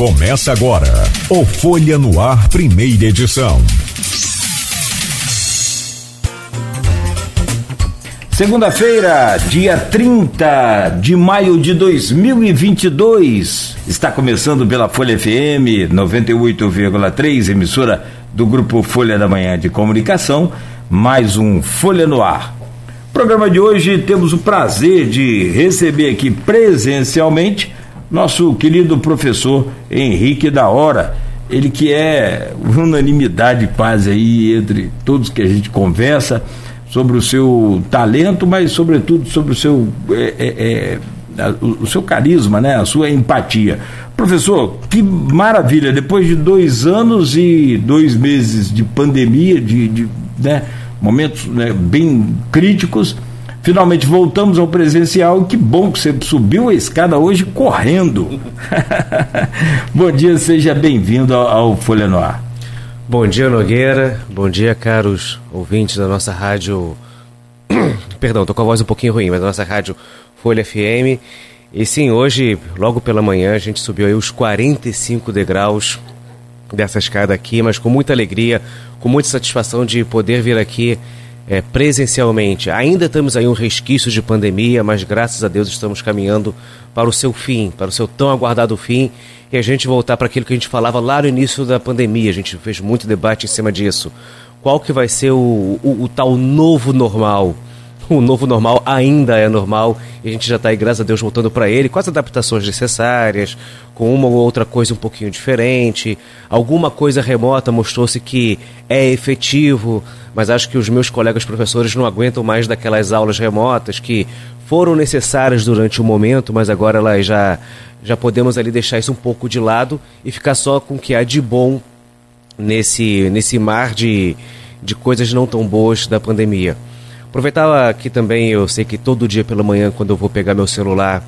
Começa agora o Folha no Ar, primeira edição. Segunda-feira, dia 30 de maio de 2022. Está começando pela Folha FM 98,3, emissora do grupo Folha da Manhã de Comunicação, mais um Folha no Ar. programa de hoje temos o prazer de receber aqui presencialmente nosso querido professor Henrique da Hora, ele que é unanimidade quase aí entre todos que a gente conversa sobre o seu talento, mas sobretudo sobre o seu, é, é, é, o seu carisma, né? a sua empatia. Professor, que maravilha! Depois de dois anos e dois meses de pandemia, de, de né, momentos né, bem críticos, finalmente voltamos ao presencial. Que bom que você subiu a escada hoje correndo. bom dia, seja bem-vindo ao, Folha no Ar. Bom dia, Nogueira. Bom dia, caros ouvintes da nossa rádio. Perdão, tô com a voz um pouquinho ruim, mas da nossa rádio Folha FM. E sim, hoje, logo pela manhã, a gente subiu aí os 45 degraus dessa escada aqui, mas com muita alegria, com muita satisfação de poder vir aqui é, presencialmente. Ainda estamos aí um resquício de pandemia, mas graças a Deus estamos caminhando para o seu fim, para o seu tão aguardado fim, e a gente voltar para aquilo que a gente falava lá no início da pandemia. A gente fez muito debate em cima disso. Qual que vai ser o, o, o tal novo normal? O novo normal ainda é normal e a gente já está aí, graças a Deus, voltando para ele com as adaptações necessárias, com uma ou outra coisa um pouquinho diferente. Alguma coisa remota mostrou-se que é efetivo, mas acho que os meus colegas professores não aguentam mais daquelas aulas remotas que foram necessárias durante o momento, mas agora elas já, já podemos ali deixar isso um pouco de lado e ficar só com o que há de bom nesse, nesse mar de, de coisas não tão boas da pandemia. Aproveitar aqui também, eu sei que todo dia pela manhã, quando eu vou pegar meu celular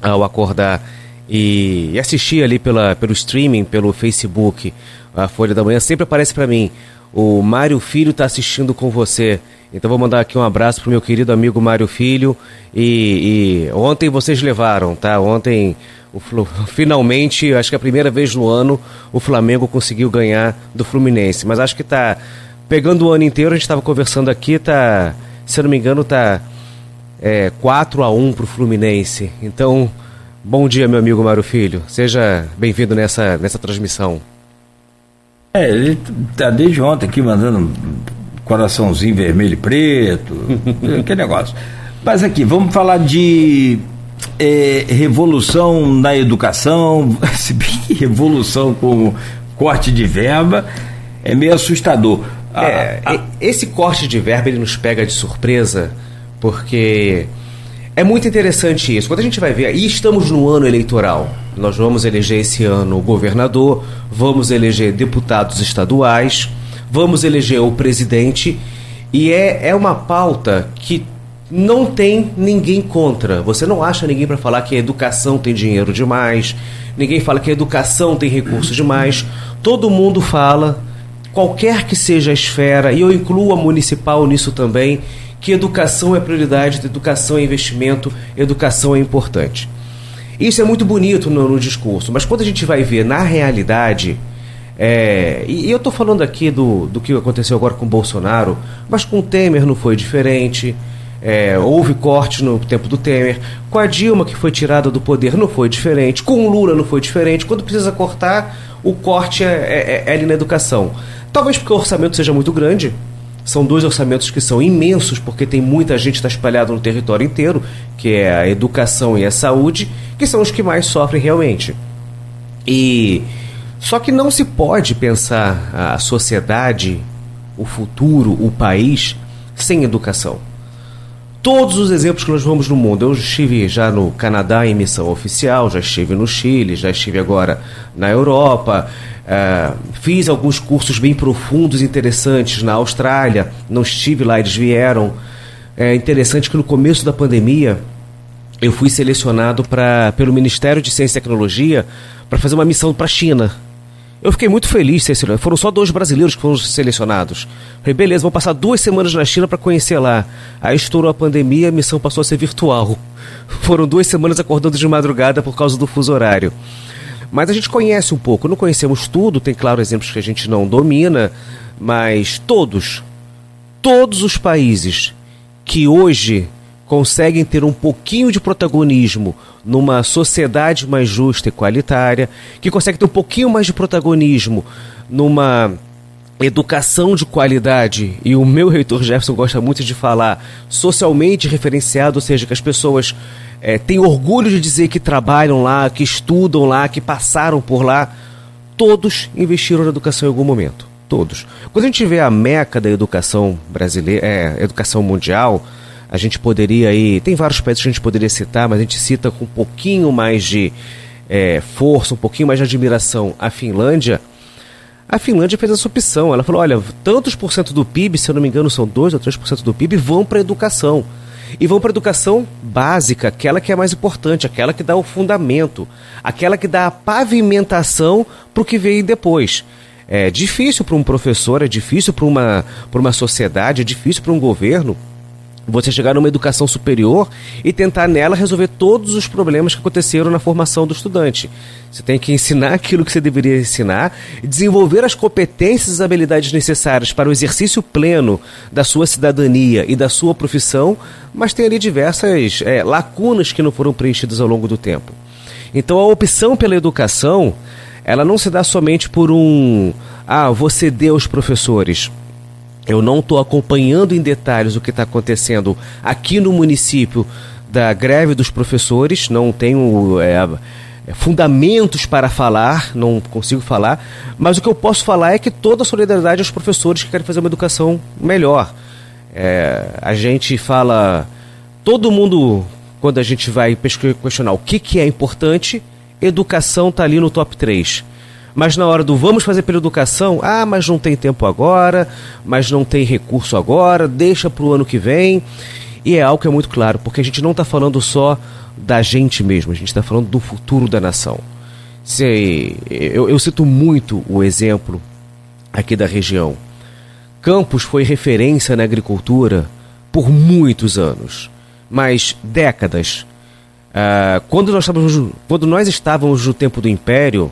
ao acordar e, e assistir ali pela, pelo streaming, pelo Facebook, a Folha da Manhã, sempre aparece para mim. O Mário Filho está assistindo com você. Então vou mandar aqui um abraço pro meu querido amigo Mário Filho. E, e ontem vocês levaram, tá? Ontem, o, finalmente, acho que é a primeira vez no ano, o Flamengo conseguiu ganhar do Fluminense. Mas acho que tá pegando o ano inteiro, a gente estava conversando aqui, tá se eu não me engano, tá é, 4 a 1 para o Fluminense. Então, bom dia, meu amigo Mário Filho. Seja bem-vindo nessa, nessa transmissão. É, ele tá desde ontem aqui mandando coraçãozinho vermelho e preto, que negócio. Mas aqui, vamos falar de é, revolução na educação, se bem que revolução com corte de verba é meio assustador. É, ah, ah. Esse corte de verba ele nos pega de surpresa, porque é muito interessante isso. Quando a gente vai ver, e estamos no ano eleitoral, nós vamos eleger esse ano o governador, vamos eleger deputados estaduais, vamos eleger o presidente, e é, é uma pauta que não tem ninguém contra. Você não acha ninguém para falar que a educação tem dinheiro demais, ninguém fala que a educação tem recursos demais. Todo mundo fala qualquer que seja a esfera, e eu incluo a municipal nisso também, que educação é prioridade, educação é investimento, educação é importante. Isso é muito bonito no, no discurso, mas quando a gente vai ver na realidade, é, e, e, eu estou falando aqui do, do que aconteceu agora com Bolsonaro, mas com Temer não foi diferente. É, houve corte no tempo do Temer. Com a Dilma, que foi tirada do poder, não foi diferente. Com o Lula, não foi diferente. Quando precisa cortar, o corte é, é, é ali na educação. Talvez porque o orçamento seja muito grande. São dois orçamentos que são imensos, porque tem muita gente está espalhada no território inteiro, que é a educação e a saúde, que são os que mais sofrem realmente. E só que não se pode pensar a sociedade, o futuro, o país sem educação. Todos os exemplos que nós vamos no mundo, eu estive já no Canadá em missão oficial, já estive no Chile, já estive agora na Europa, Uh, fiz alguns cursos bem profundos interessantes na Austrália, não estive lá, eles vieram. É interessante que no começo da pandemia eu fui selecionado pra, pelo Ministério de Ciência e Tecnologia para fazer uma missão para a China. Eu fiquei muito feliz, foram só dois brasileiros que foram selecionados. Falei, beleza, vou passar duas semanas na China para conhecer lá. Aí estourou a pandemia, a missão passou a ser virtual. Foram duas semanas acordando de madrugada por causa do fuso horário. Mas a gente conhece um pouco, não conhecemos tudo, tem claro exemplos que a gente não domina, mas todos, todos os países que hoje conseguem ter um pouquinho de protagonismo numa sociedade mais justa e qualitária, que conseguem ter um pouquinho mais de protagonismo numa educação de qualidade, e o meu reitor Jefferson gosta muito de falar socialmente referenciado, ou seja, que as pessoas é, têm orgulho de dizer que trabalham lá, que estudam lá, que passaram por lá, todos investiram na educação em algum momento. Todos. Quando a gente vê a meca da educação brasileira, é, educação mundial, a gente poderia aí. Tem vários países que a gente poderia citar, mas a gente cita com um pouquinho mais de é, força, um pouquinho mais de admiração a Finlândia. A Finlândia fez essa opção. Ela falou: olha, tantos por cento do PIB, se eu não me engano, são 2 ou 3% do PIB, vão para a educação. E vão para a educação básica, aquela que é mais importante, aquela que dá o fundamento, aquela que dá a pavimentação para o que veio depois. É difícil para um professor, é difícil para uma, uma sociedade, é difícil para um governo você chegar numa educação superior e tentar nela resolver todos os problemas que aconteceram na formação do estudante. Você tem que ensinar aquilo que você deveria ensinar, desenvolver as competências e habilidades necessárias para o exercício pleno da sua cidadania e da sua profissão, mas tem ali diversas é, lacunas que não foram preenchidas ao longo do tempo. Então a opção pela educação, ela não se dá somente por um ah, você deu aos professores eu não estou acompanhando em detalhes o que está acontecendo aqui no município da greve dos professores, não tenho é, é, fundamentos para falar, não consigo falar, mas o que eu posso falar é que toda a solidariedade aos professores que querem fazer uma educação melhor. É, a gente fala, todo mundo, quando a gente vai questionar o que, que é importante, educação está ali no top 3 mas na hora do vamos fazer pela educação, ah, mas não tem tempo agora, mas não tem recurso agora, deixa para o ano que vem. E é algo que é muito claro, porque a gente não está falando só da gente mesmo, a gente está falando do futuro da nação. Se, eu, eu cito muito o exemplo aqui da região. Campos foi referência na agricultura por muitos anos, mas décadas. Uh, quando, nós estávamos, quando nós estávamos no tempo do Império,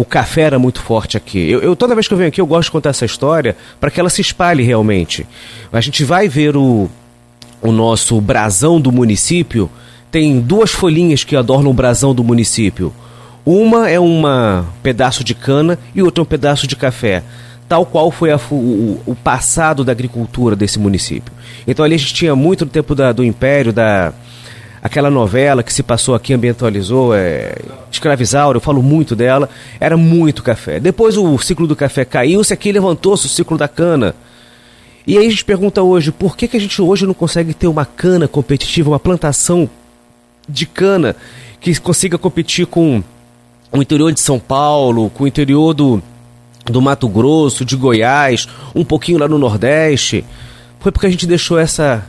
o café era muito forte aqui. Eu, eu, toda vez que eu venho aqui eu gosto de contar essa história para que ela se espalhe realmente. A gente vai ver o, o nosso brasão do município. Tem duas folhinhas que adornam o brasão do município. Uma é um pedaço de cana e outra é um pedaço de café. Tal qual foi a, o, o, passado da agricultura desse município. Então ali a gente tinha muito tempo da, do Império, da, aquela novela que se passou aqui, ambientalizou, é, Escravizaura, eu falo muito dela, era muito café. Depois o ciclo do café caiu-se aqui levantou-se o ciclo da cana. E aí a gente pergunta hoje, por que, que a gente hoje não consegue ter uma cana competitiva, uma plantação de cana que consiga competir com o interior de São Paulo, com o interior do, do Mato Grosso, de Goiás, um pouquinho lá no Nordeste? Foi porque a gente deixou essa,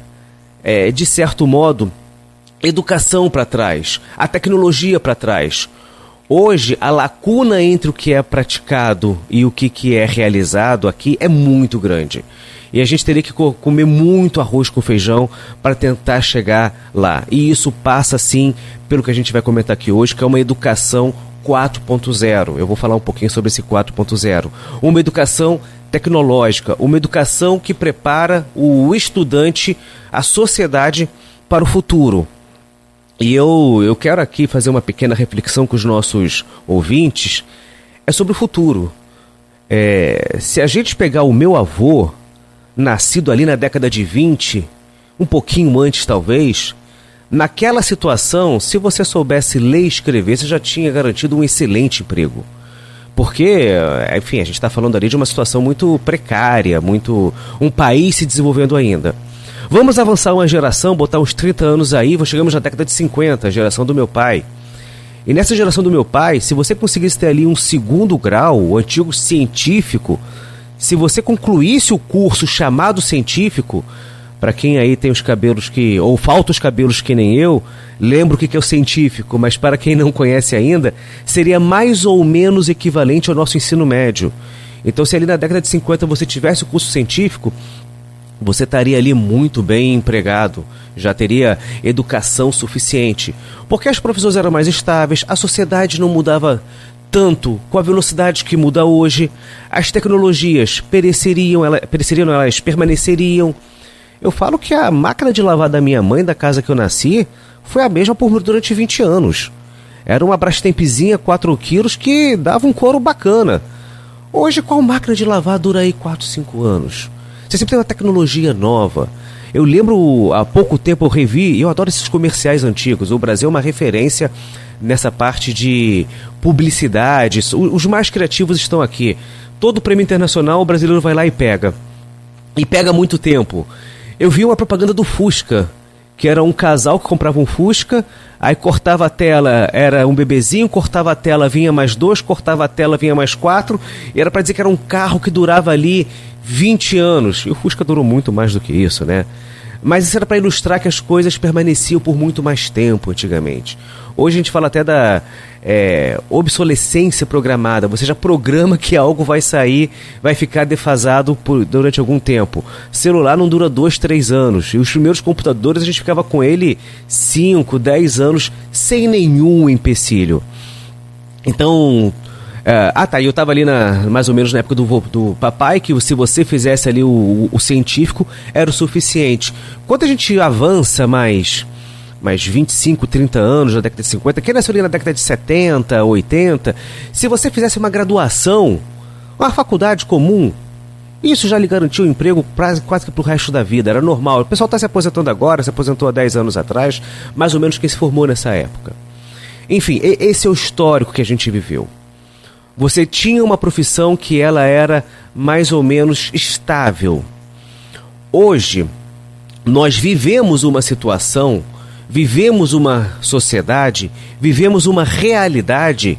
é, de certo modo, educação para trás, a tecnologia para trás. Hoje, a lacuna entre o que é praticado e o que, que é realizado aqui é muito grande. E a gente teria que comer muito arroz com feijão para tentar chegar lá. E isso passa, sim, pelo que a gente vai comentar aqui hoje, que é uma educação 4.0. Eu vou falar um pouquinho sobre esse 4.0. Uma educação tecnológica, uma educação que prepara o estudante, a sociedade para o futuro, e eu, eu quero aqui fazer uma pequena reflexão com os nossos ouvintes. É sobre o futuro. É, se a gente pegar o meu avô, nascido ali na década de 20, um pouquinho antes talvez, naquela situação, se você soubesse ler e escrever, você já tinha garantido um excelente emprego. Porque, enfim, a gente está falando ali de uma situação muito precária, muito. um país se desenvolvendo ainda. Vamos avançar uma geração, botar uns 30 anos aí, chegamos na década de 50, a geração do meu pai. E nessa geração do meu pai, se você conseguisse ter ali um segundo grau, o antigo científico, se você concluísse o curso chamado científico, para quem aí tem os cabelos que. ou falta os cabelos que nem eu, lembro o que é o científico, mas para quem não conhece ainda, seria mais ou menos equivalente ao nosso ensino médio. Então, se ali na década de 50 você tivesse o curso científico, você estaria ali muito bem empregado, já teria educação suficiente, porque as profissões eram mais estáveis, a sociedade não mudava tanto com a velocidade que muda hoje, as tecnologias pereceriam, elas, pereceriam, elas permaneceriam. Eu falo que a máquina de lavar da minha mãe, da casa que eu nasci, foi a mesma por durante 20 anos. Era uma Brastempzinha 4 quilos que dava um couro bacana. Hoje, qual máquina de lavar dura aí 4, 5 anos? Você sempre tem uma tecnologia nova. Eu lembro, há pouco tempo eu revi, eu adoro esses comerciais antigos. O Brasil é uma referência nessa parte de publicidade. Os mais criativos estão aqui. Todo prêmio internacional o brasileiro vai lá e pega. E pega muito tempo. Eu vi uma propaganda do Fusca, que era um casal que comprava um Fusca, aí cortava a tela, era um bebezinho, cortava a tela, vinha mais dois, cortava a tela, vinha mais quatro, e era para dizer que era um carro que durava ali 20 anos. E o Fusca durou muito mais do que isso, né? Mas isso era para ilustrar que as coisas permaneciam por muito mais tempo antigamente. Hoje a gente fala até da é, obsolescência programada. Você já programa que algo vai sair, vai ficar defasado por, durante algum tempo. Celular não dura dois, três anos. E os primeiros computadores a gente ficava com ele 5, 10 anos sem nenhum empecilho. Então, é, ah, tá. Eu tava ali na, mais ou menos na época do, do papai, que se você fizesse ali o, o, o científico, era o suficiente. Quando a gente avança mais mais 25, 30 anos, na década de 50, quem nasceu ali na década de 70, 80, se você fizesse uma graduação, uma faculdade comum, isso já lhe garantiu um emprego quase, quase que para o resto da vida, era normal. O pessoal está se aposentando agora, se aposentou há 10 anos atrás, mais ou menos quem se formou nessa época. Enfim, esse é o histórico que a gente viveu. Você tinha uma profissão que ela era mais ou menos estável. Hoje, nós vivemos uma situação, vivemos uma sociedade, vivemos uma realidade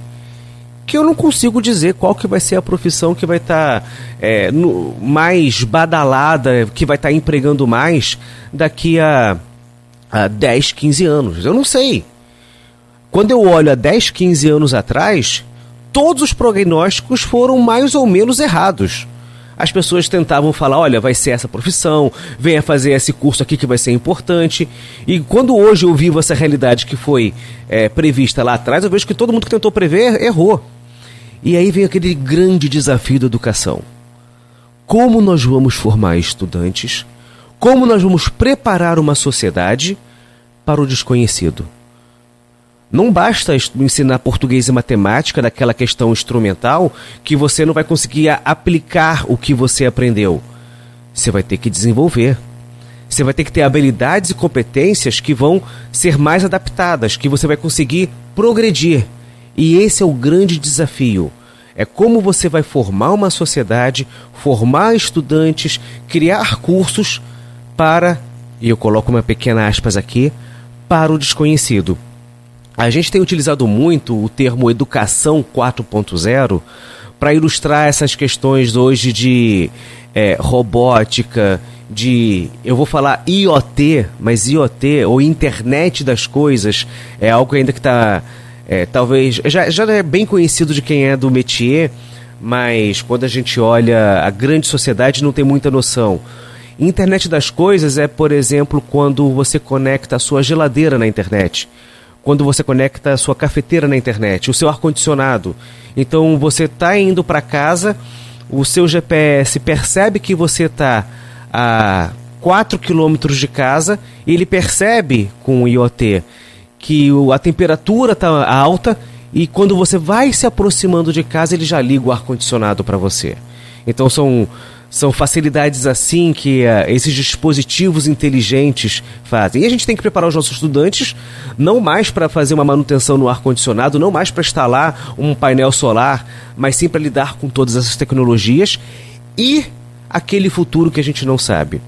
que eu não consigo dizer qual que vai ser a profissão que vai estar tá, é, mais badalada, que vai estar tá empregando mais daqui a, a 10, 15 anos. Eu não sei. Quando eu olho a 10, 15 anos atrás, todos os prognósticos foram mais ou menos errados. As pessoas tentavam falar: olha, vai ser essa profissão, venha fazer esse curso aqui que vai ser importante. E quando hoje eu vivo essa realidade que foi é, prevista lá atrás, eu vejo que todo mundo que tentou prever errou. E aí vem aquele grande desafio da educação. Como nós vamos formar estudantes? Como nós vamos preparar uma sociedade para o desconhecido? Não basta ensinar português e matemática daquela questão instrumental que você não vai conseguir aplicar o que você aprendeu. Você vai ter que desenvolver. Você vai ter que ter habilidades e competências que vão ser mais adaptadas, que você vai conseguir progredir. E esse é o grande desafio. É como você vai formar uma sociedade, formar estudantes, criar cursos para, e eu coloco uma pequena aspas aqui, para o desconhecido. A gente tem utilizado muito o termo educação 4.0 para ilustrar essas questões hoje de é, robótica, de. Eu vou falar IoT, mas IoT, ou internet das coisas, é algo ainda que está. É, talvez. Já, já é bem conhecido de quem é do métier, mas quando a gente olha a grande sociedade não tem muita noção. Internet das coisas é, por exemplo, quando você conecta a sua geladeira na internet quando você conecta a sua cafeteira na internet, o seu ar-condicionado. Então você está indo para casa, o seu GPS percebe que você está a 4 quilômetros de casa, ele percebe com o IoT que a temperatura está alta e quando você vai se aproximando de casa, ele já liga o ar-condicionado para você. Então são são facilidades assim que uh, esses dispositivos inteligentes fazem. E a gente tem que preparar os nossos estudantes não mais para fazer uma manutenção no ar-condicionado, não mais para instalar um painel solar, mas sim para lidar com todas essas tecnologias e aquele futuro que a gente não sabe.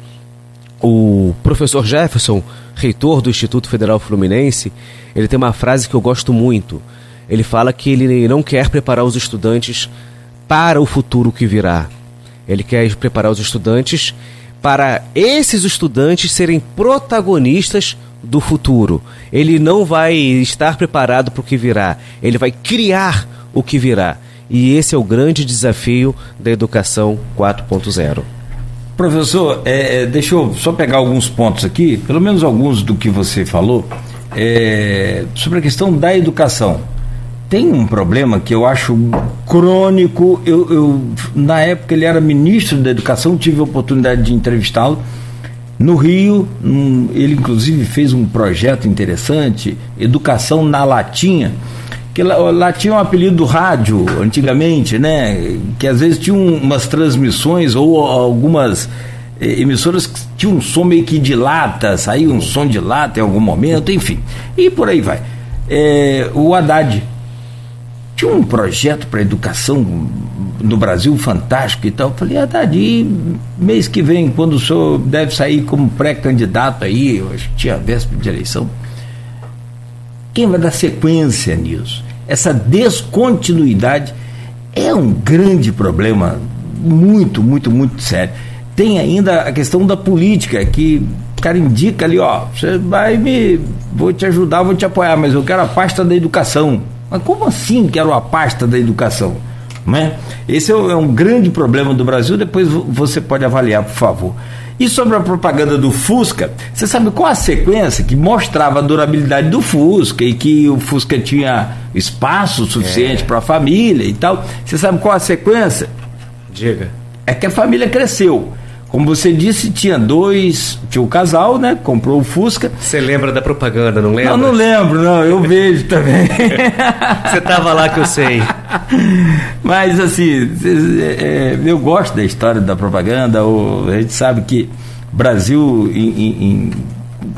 O professor Jefferson, reitor do Instituto Federal Fluminense, ele tem uma frase que eu gosto muito. Ele fala que ele não quer preparar os estudantes para o futuro que virá, ele quer preparar os estudantes para esses estudantes serem protagonistas do futuro. Ele não vai estar preparado para o que virá, ele vai criar o que virá. E esse é o grande desafio da educação 4.0. Professor, é, é, deixa eu só pegar alguns pontos aqui, pelo menos alguns do que você falou, é, sobre a questão da educação. Tem um problema que eu acho crônico. Eu, eu, na época ele era ministro da Educação, tive a oportunidade de entrevistá-lo. No Rio, um, ele inclusive fez um projeto interessante, Educação na Latinha, que lá, tinha um apelido do rádio antigamente, né? Que às vezes tinha umas transmissões ou algumas eh, emissoras que tinham um som meio que de lata, saía um som de lata em algum momento, enfim. E por aí vai. É, o Haddad tinha um projeto para educação no Brasil fantástico e tal. Eu falei, Haddad, e mês que vem, quando o senhor deve sair como pré-candidato aí, eu acho que tinha véspera de eleição quem vai dar sequência nisso? Essa descontinuidade é um grande problema, muito, muito, muito sério. Tem ainda a questão da política, que o cara indica ali, ó, você vai me. vou te ajudar, vou te apoiar, mas eu quero a pasta da educação. Mas como assim quero a pasta da educação? Né? Esse é, é um grande problema do Brasil, depois você pode avaliar, por favor. E sobre a propaganda do Fusca, você sabe qual a sequência que mostrava a durabilidade do Fusca e que o Fusca tinha espaço suficiente é. para a família e tal? Você sabe qual a sequência? Diga. É que a família cresceu. Como você disse, tinha dois, tinha o um casal, né? Comprou o Fusca. Você lembra da propaganda, não lembra? Não, não lembro, não, eu vejo também. você estava lá que eu sei. Mas assim, é, eu gosto da história da propaganda, a gente sabe que Brasil em, em,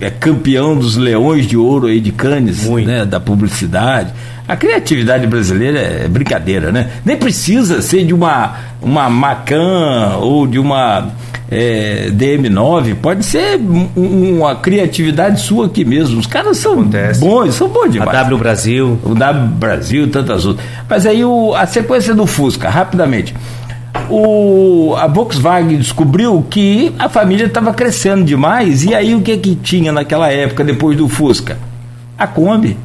é campeão dos leões de ouro aí de Cannes, né, da publicidade. A criatividade brasileira é brincadeira, né? Nem precisa ser de uma, uma Macan ou de uma é, DM9, pode ser um, uma criatividade sua aqui mesmo. Os caras são Acontece. bons, são bons demais. A W Brasil. O W Brasil, tantas outras. Mas aí o, a sequência do Fusca, rapidamente. O, a Volkswagen descobriu que a família estava crescendo demais. E aí o que que tinha naquela época depois do Fusca? A Kombi.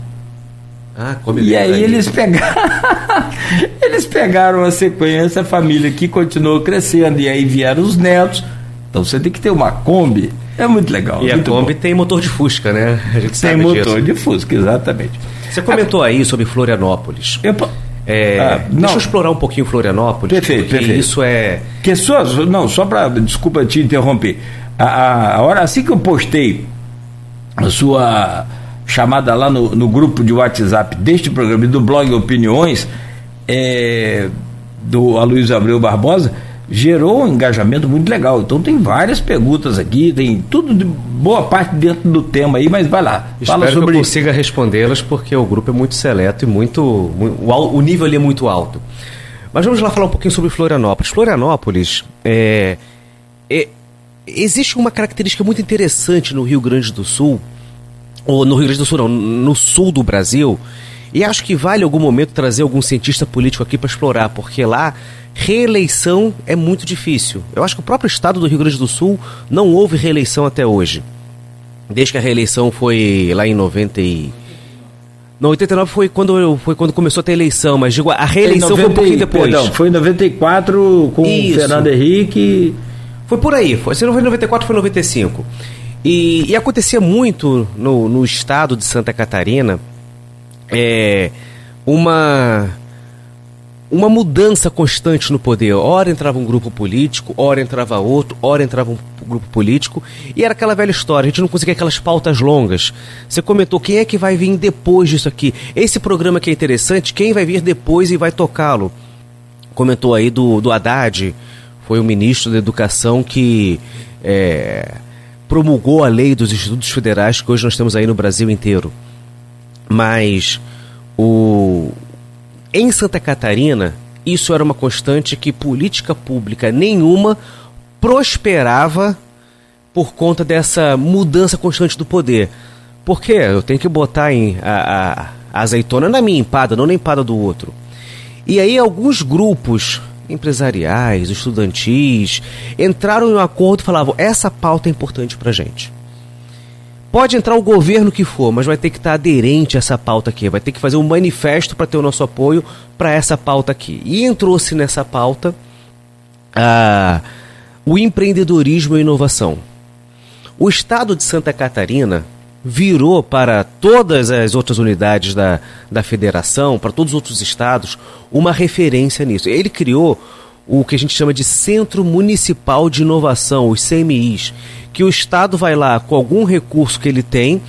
Ah, Kombi e aí, aí eles pegaram eles pegaram a sequência, a família que continuou crescendo e aí vieram os netos então você tem que ter uma Kombi. É muito legal. E muito a Kombi bom. tem motor de Fusca, né? A gente tem motor disso. de Fusca, exatamente. Você comentou aí sobre Florianópolis. Eu, é, ah, deixa eu explorar um pouquinho Florianópolis. Perfeito, perfeito. Isso é. Que só, não, só para. Desculpa te interromper. A, a, a, hora assim que eu postei a sua chamada lá no, no grupo de WhatsApp deste programa e do blog Opiniões, é, do Aloysio Abreu Barbosa gerou um engajamento muito legal. Então tem várias perguntas aqui, tem tudo de boa parte dentro do tema aí, mas vai lá. Espero fala sobre... que eu consiga respondê-las porque o grupo é muito seleto e muito, muito o nível ali é muito alto. Mas vamos lá falar um pouquinho sobre Florianópolis. Florianópolis é, é existe uma característica muito interessante no Rio Grande do Sul, ou no Rio Grande do Sul não, no sul do Brasil, e acho que vale algum momento trazer algum cientista político aqui para explorar, porque lá reeleição é muito difícil. Eu acho que o próprio estado do Rio Grande do Sul não houve reeleição até hoje. Desde que a reeleição foi lá em 90 e... Não, 89 foi quando, foi quando começou a ter eleição, mas digo, a reeleição 90, foi um pouquinho depois. Perdão, foi em 94 com Isso. o Fernando Henrique. Foi por aí, foi, se não foi em 94, foi em 95. E, e acontecia muito no, no estado de Santa Catarina é, uma uma mudança constante no poder. Ora entrava um grupo político, ora entrava outro, ora entrava um grupo político, e era aquela velha história, a gente não conseguia aquelas pautas longas. Você comentou quem é que vai vir depois disso aqui. Esse programa que é interessante, quem vai vir depois e vai tocá-lo? Comentou aí do, do Haddad, foi o ministro da Educação que é, promulgou a lei dos institutos federais que hoje nós temos aí no Brasil inteiro. Mas o, em Santa Catarina, isso era uma constante que política pública nenhuma prosperava por conta dessa mudança constante do poder. Porque eu tenho que botar em a, a, a azeitona na minha empada, não na empada do outro. E aí alguns grupos empresariais, estudantis, entraram em um acordo e falavam: essa pauta é importante para gente. Pode entrar o governo que for, mas vai ter que estar aderente a essa pauta aqui. Vai ter que fazer um manifesto para ter o nosso apoio para essa pauta aqui. E entrou-se nessa pauta ah, o empreendedorismo e inovação. O estado de Santa Catarina virou para todas as outras unidades da, da federação, para todos os outros estados, uma referência nisso. Ele criou o que a gente chama de Centro Municipal de Inovação, os CMIs, que o estado vai lá com algum recurso que ele tem,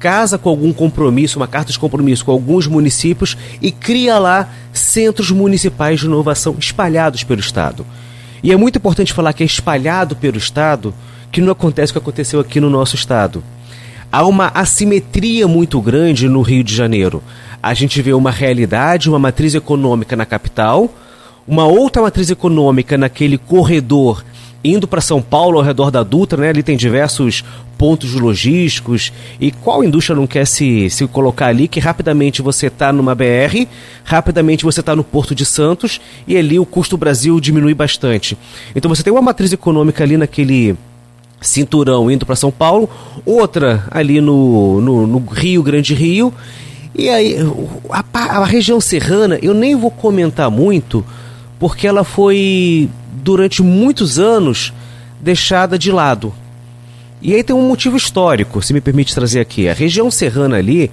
casa com algum compromisso, uma carta de compromisso com alguns municípios e cria lá centros municipais de inovação espalhados pelo estado. E é muito importante falar que é espalhado pelo estado, que não acontece o que aconteceu aqui no nosso estado há uma assimetria muito grande no Rio de Janeiro. A gente vê uma realidade, uma matriz econômica na capital, uma outra matriz econômica naquele corredor indo para São Paulo ao redor da Dutra, né? Ali tem diversos pontos logísticos. E qual indústria não quer se, se colocar ali que rapidamente você está numa BR, rapidamente você está no Porto de Santos e ali o custo Brasil diminui bastante. Então você tem uma matriz econômica ali naquele cinturão indo para São Paulo, outra ali no, no, no, Rio Grande Rio. E aí, a, a região serrana, eu nem vou comentar muito, porque ela foi, durante muitos anos, deixada de lado. E aí tem um motivo histórico, se me permite trazer aqui. A região serrana ali,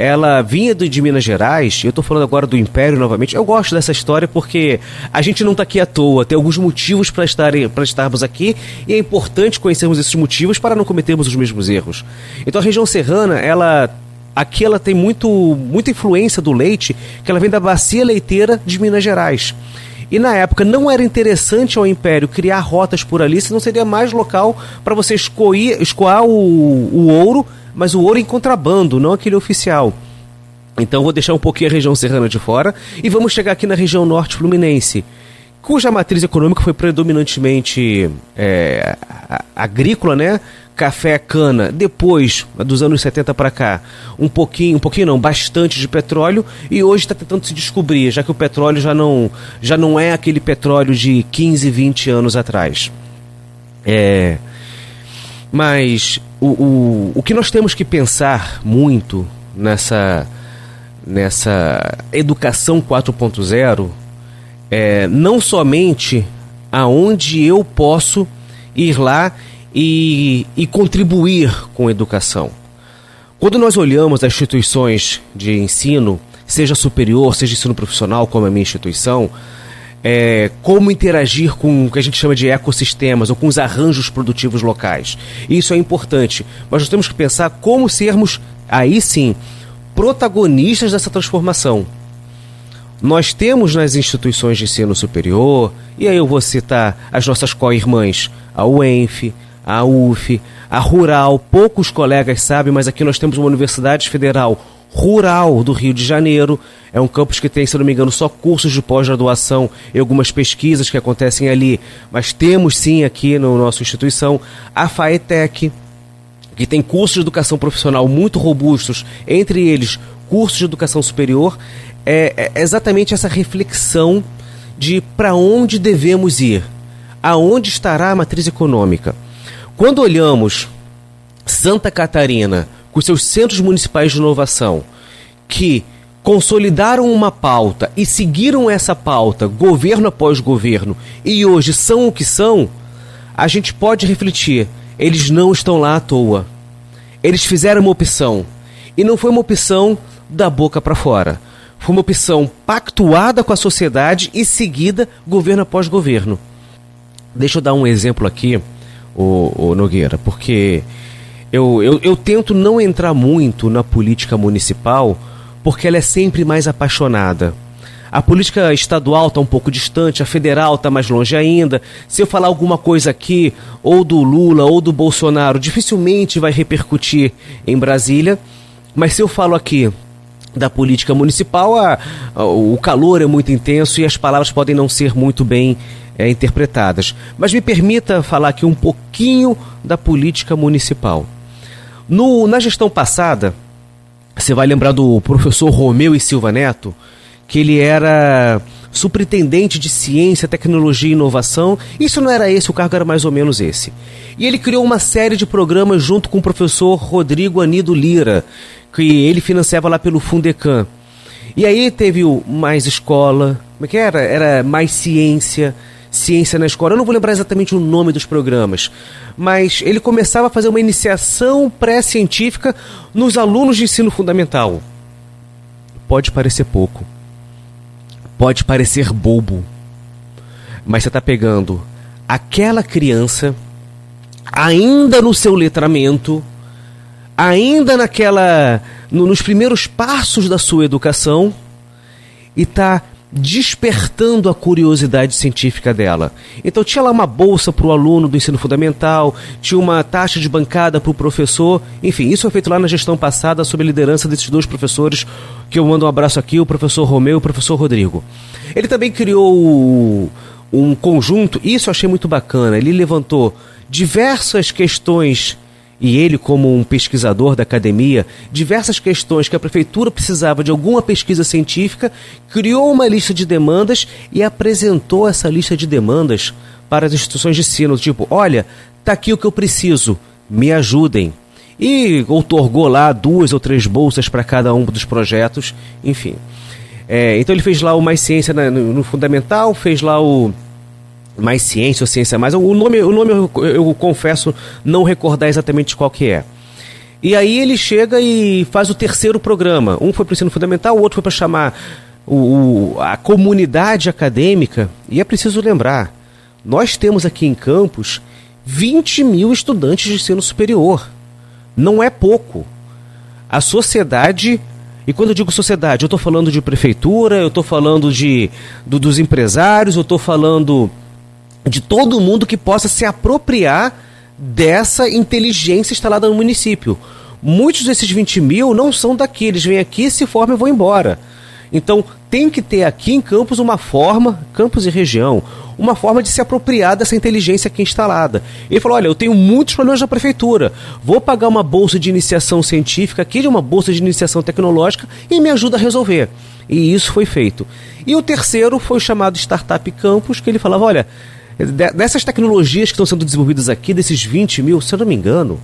ela vinha de Minas Gerais, eu estou falando agora do Império novamente. Eu gosto dessa história porque a gente não está aqui à toa, tem alguns motivos para estarmos aqui e é importante conhecermos esses motivos para não cometermos os mesmos erros. Então a região serrana, ela aqui ela tem muito, muita influência do leite, que ela vem da bacia leiteira de Minas Gerais. E na época não era interessante ao Império criar rotas por ali, senão seria mais local para você escoir, escoar o, o ouro mas o ouro em contrabando, não aquele oficial. Então vou deixar um pouquinho a região serrana de fora e vamos chegar aqui na região norte fluminense, cuja matriz econômica foi predominantemente é, agrícola, né? Café, cana. Depois, dos anos 70 para cá, um pouquinho, um pouquinho não, bastante de petróleo e hoje está tentando se descobrir, já que o petróleo já não, já não é aquele petróleo de 15, 20 anos atrás. É, mas o, o, o que nós temos que pensar muito nessa, nessa educação 4.0 é não somente aonde eu posso ir lá e, e contribuir com a educação. Quando nós olhamos as instituições de ensino, seja superior, seja ensino profissional, como a minha instituição, é, como interagir com o que a gente chama de ecossistemas ou com os arranjos produtivos locais. Isso é importante, mas nós temos que pensar como sermos, aí sim, protagonistas dessa transformação. Nós temos nas instituições de ensino superior, e aí eu vou citar as nossas co-irmãs, a UENF, a UF, a Rural, poucos colegas sabem, mas aqui nós temos uma universidade federal rural do Rio de Janeiro. É um campus que tem, se não me engano, só cursos de pós-graduação e algumas pesquisas que acontecem ali. Mas temos sim aqui na no nossa instituição a FAETEC, que tem cursos de educação profissional muito robustos, entre eles cursos de educação superior. É, é exatamente essa reflexão de para onde devemos ir, aonde estará a matriz econômica. Quando olhamos Santa Catarina com seus centros municipais de inovação, que consolidaram uma pauta e seguiram essa pauta governo após governo e hoje são o que são, a gente pode refletir, eles não estão lá à toa. Eles fizeram uma opção e não foi uma opção da boca para fora. Foi uma opção pactuada com a sociedade e seguida governo após governo. Deixa eu dar um exemplo aqui, o Nogueira, porque eu, eu, eu tento não entrar muito na política municipal porque ela é sempre mais apaixonada. A política estadual está um pouco distante, a federal está mais longe ainda. Se eu falar alguma coisa aqui, ou do Lula ou do Bolsonaro, dificilmente vai repercutir em Brasília. Mas se eu falo aqui da política municipal, a, a, o calor é muito intenso e as palavras podem não ser muito bem é, interpretadas. Mas me permita falar aqui um pouquinho da política municipal. No, na gestão passada, você vai lembrar do professor Romeu e Silva Neto, que ele era superintendente de ciência, tecnologia e inovação. Isso não era esse, o cargo era mais ou menos esse. E ele criou uma série de programas junto com o professor Rodrigo Anido Lira, que ele financiava lá pelo Fundecam. E aí teve o Mais Escola, como é que era? Era Mais Ciência, ciência na escola. Eu não vou lembrar exatamente o nome dos programas, mas ele começava a fazer uma iniciação pré-científica nos alunos de ensino fundamental. Pode parecer pouco, pode parecer bobo, mas você está pegando aquela criança ainda no seu letramento, ainda naquela no, nos primeiros passos da sua educação e está despertando a curiosidade científica dela. Então tinha lá uma bolsa para o aluno do ensino fundamental, tinha uma taxa de bancada para o professor, enfim, isso foi feito lá na gestão passada sob a liderança desses dois professores, que eu mando um abraço aqui, o professor Romeu e o professor Rodrigo. Ele também criou um conjunto, isso eu achei muito bacana, ele levantou diversas questões e ele, como um pesquisador da academia, diversas questões que a prefeitura precisava de alguma pesquisa científica, criou uma lista de demandas e apresentou essa lista de demandas para as instituições de ensino, tipo, olha, tá aqui o que eu preciso, me ajudem. E outorgou lá duas ou três bolsas para cada um dos projetos, enfim. É, então ele fez lá o Mais Ciência no, no Fundamental, fez lá o mais ciência ou ciência mais. O nome, o nome eu, eu, confesso não recordar exatamente qual que é. E aí ele chega e faz o terceiro programa. Um foi para o ensino fundamental, o outro foi para chamar o, o, a comunidade acadêmica. E é preciso lembrar, nós temos aqui em Campos 20 mil estudantes de ensino superior. Não é pouco. A sociedade e quando eu digo sociedade, eu estou falando de prefeitura, eu estou falando de, do, dos empresários, eu estou falando de todo mundo que possa se apropriar dessa inteligência instalada no município. Muitos desses 20 mil não são daqui, eles vêm aqui, se formam e vão embora. Então tem que ter aqui em Campos uma forma, Campos e região, uma forma de se apropriar dessa inteligência aqui instalada. Ele falou: olha, eu tenho muitos problemas na prefeitura, vou pagar uma bolsa de iniciação científica aqui, de uma bolsa de iniciação tecnológica e me ajuda a resolver. E isso foi feito. E o terceiro foi o chamado Startup Campus, que ele falava: olha, Dessas tecnologias que estão sendo desenvolvidas aqui, desses 20 mil, se eu não me engano,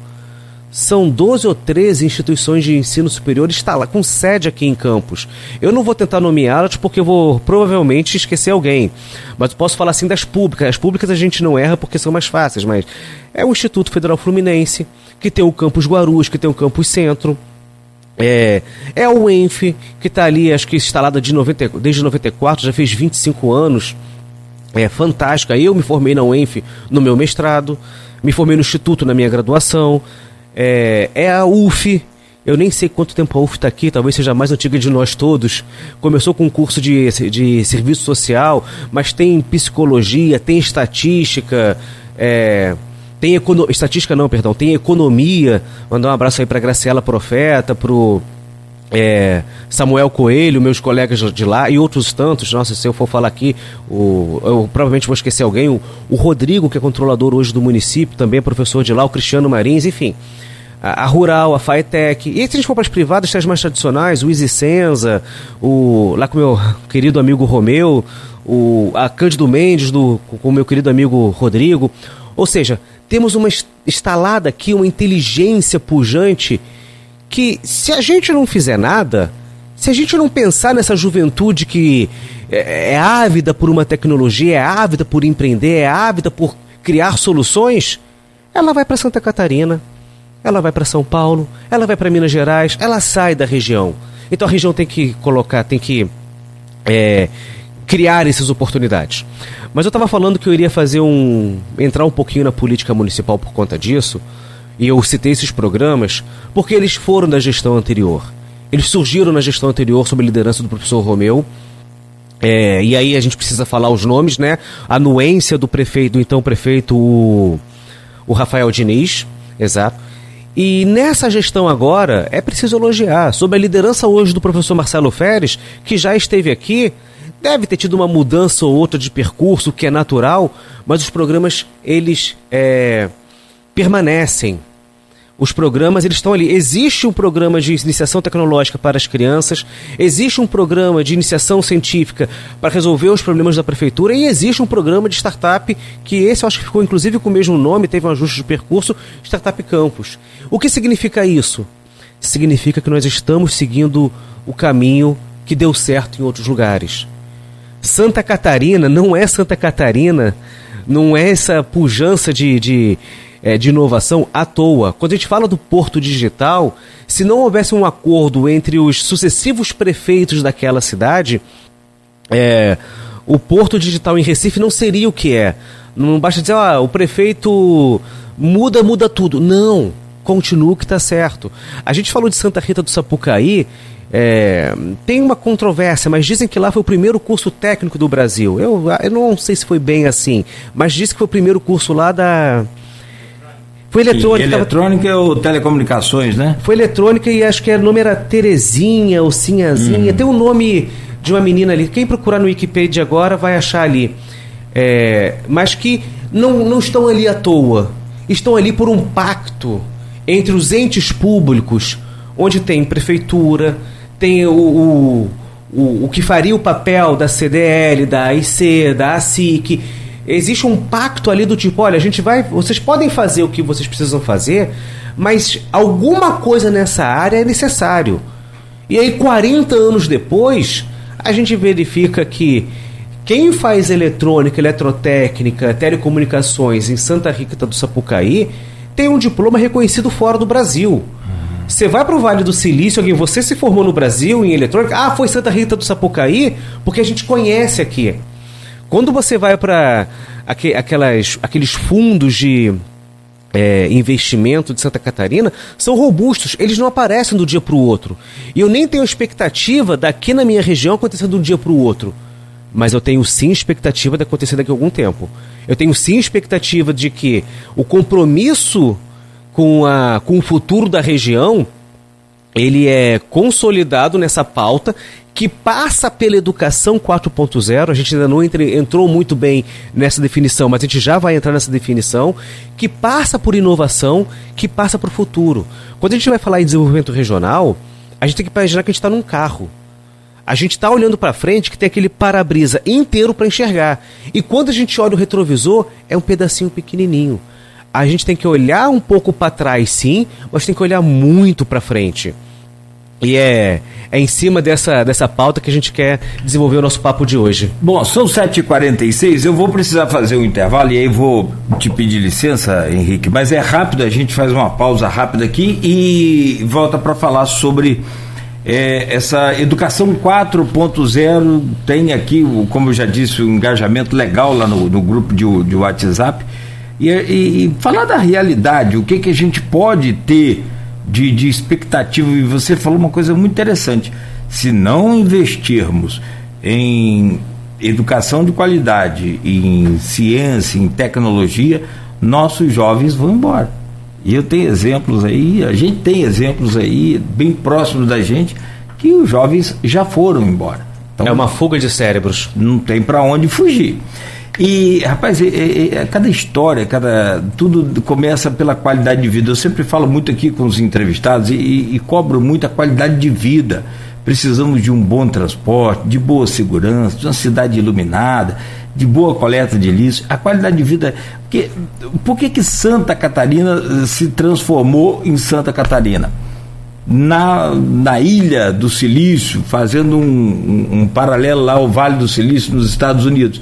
são 12 ou 13 instituições de ensino superior lá com sede aqui em Campos. Eu não vou tentar nomeá-las porque eu vou provavelmente esquecer alguém. Mas posso falar assim das públicas. As públicas a gente não erra porque são mais fáceis, mas é o Instituto Federal Fluminense, que tem o Campus Guarus, que tem o Campus Centro. É, é o ENF, que está ali, acho que instalada de 90, desde 94, já fez 25 anos é fantástica. Eu me formei na UENF no meu mestrado, me formei no Instituto na minha graduação. É, é a UF, eu nem sei quanto tempo a UF está aqui, talvez seja a mais antiga de nós todos. Começou com um curso de, de serviço social, mas tem psicologia, tem estatística, é, tem econo... estatística não, perdão, tem economia. Mandar um abraço aí para Graciela Profeta, pro é, Samuel Coelho, meus colegas de lá e outros tantos. Nossa, se eu for falar aqui, o, eu provavelmente vou esquecer alguém. O, o, Rodrigo, que é controlador hoje do município, também é professor de lá, o Cristiano Marins, enfim. A, a Rural, a Faetec. E se a gente for para as privadas, as mais tradicionais, o Easy Senza, o, lá com meu querido amigo Romeu, o, a Cândido Mendes, do, com o meu querido amigo Rodrigo. Ou seja, temos uma instalada aqui, uma inteligência pujante que se a gente não fizer nada, se a gente não pensar nessa juventude que é, é ávida por uma tecnologia, é ávida por empreender, é ávida por criar soluções, ela vai para Santa Catarina, ela vai para São Paulo, ela vai para Minas Gerais, ela sai da região. Então a região tem que colocar, tem que é, criar essas oportunidades. Mas eu estava falando que eu iria fazer um. entrar um pouquinho na política municipal por conta disso. E eu citei esses programas porque eles foram da gestão anterior. Eles surgiram na gestão anterior sob a liderança do professor Romeu. É, e aí a gente precisa falar os nomes, né? A anuência do prefeito, do então prefeito, o, o Rafael Diniz, exato. E nessa gestão agora, é preciso elogiar, sob a liderança hoje do professor Marcelo Feres, que já esteve aqui, deve ter tido uma mudança ou outra de percurso, que é natural, mas os programas, eles é, permanecem. Os programas eles estão ali. Existe um programa de iniciação tecnológica para as crianças, existe um programa de iniciação científica para resolver os problemas da prefeitura e existe um programa de startup que esse eu acho que ficou inclusive com o mesmo nome, teve um ajuste de percurso, Startup Campus. O que significa isso? Significa que nós estamos seguindo o caminho que deu certo em outros lugares. Santa Catarina não é Santa Catarina, não é essa pujança de, de, é, de inovação à toa. Quando a gente fala do porto digital, se não houvesse um acordo entre os sucessivos prefeitos daquela cidade, é, o porto digital em Recife não seria o que é. Não basta dizer, ah, o prefeito muda, muda tudo. Não, continua o que está certo. A gente falou de Santa Rita do Sapucaí, é, tem uma controvérsia, mas dizem que lá foi o primeiro curso técnico do Brasil. Eu, eu não sei se foi bem assim, mas diz que foi o primeiro curso lá da. Foi eletrônica. E eletrônica tava... ou telecomunicações, né? Foi eletrônica e acho que o nome era Terezinha ou Sinhazinha. Hum. Tem um nome de uma menina ali. Quem procurar no Wikipedia agora vai achar ali. É, mas que não, não estão ali à toa. Estão ali por um pacto entre os entes públicos, onde tem prefeitura, tem o, o, o, o que faria o papel da CDL, da AIC, da ASIC. Existe um pacto ali do tipo, olha, a gente vai. Vocês podem fazer o que vocês precisam fazer, mas alguma coisa nessa área é necessário. E aí, 40 anos depois, a gente verifica que quem faz eletrônica, eletrotécnica, telecomunicações em Santa Rita do Sapucaí tem um diploma reconhecido fora do Brasil. Você vai para o Vale do Silício, alguém, você se formou no Brasil em eletrônica? Ah, foi Santa Rita do Sapucaí? Porque a gente conhece aqui. Quando você vai para aqueles fundos de é, investimento de Santa Catarina são robustos, eles não aparecem do dia para o outro. E eu nem tenho expectativa daqui na minha região acontecer de um dia para o outro mas eu tenho sim expectativa de acontecer daqui a algum tempo. Eu tenho sim expectativa de que o compromisso com, a, com o futuro da região ele é consolidado nessa pauta que passa pela educação 4.0. A gente ainda não entre, entrou muito bem nessa definição, mas a gente já vai entrar nessa definição. Que passa por inovação, que passa o futuro. Quando a gente vai falar em desenvolvimento regional, a gente tem que imaginar que a gente está num carro. A gente está olhando para frente que tem aquele para-brisa inteiro para enxergar. E quando a gente olha o retrovisor, é um pedacinho pequenininho. A gente tem que olhar um pouco para trás, sim, mas tem que olhar muito para frente. E é, é em cima dessa, dessa pauta que a gente quer desenvolver o nosso papo de hoje. Bom, são 7h46, eu vou precisar fazer um intervalo e aí vou te pedir licença, Henrique, mas é rápido, a gente faz uma pausa rápida aqui e volta para falar sobre é, essa educação 4.0 tem aqui, como eu já disse, um engajamento legal lá no, no grupo de, de WhatsApp. E, e, e, falar da realidade, o que, que a gente pode ter de, de expectativa. E você falou uma coisa muito interessante. Se não investirmos em educação de qualidade, em ciência, em tecnologia, nossos jovens vão embora. E eu tenho exemplos aí, a gente tem exemplos aí, bem próximos da gente, que os jovens já foram embora. Então, é uma fuga de cérebros. Não tem para onde fugir. E, rapaz, é, é, é, cada história, cada tudo começa pela qualidade de vida. Eu sempre falo muito aqui com os entrevistados e, e, e cobro muito a qualidade de vida. Precisamos de um bom transporte, de boa segurança, de uma cidade iluminada, de boa coleta de lixo, a qualidade de vida. Porque, por que, que Santa Catarina eh, se transformou em Santa Catarina? Na, na ilha do Silício, fazendo um, um, um paralelo lá ao Vale do Silício nos Estados Unidos.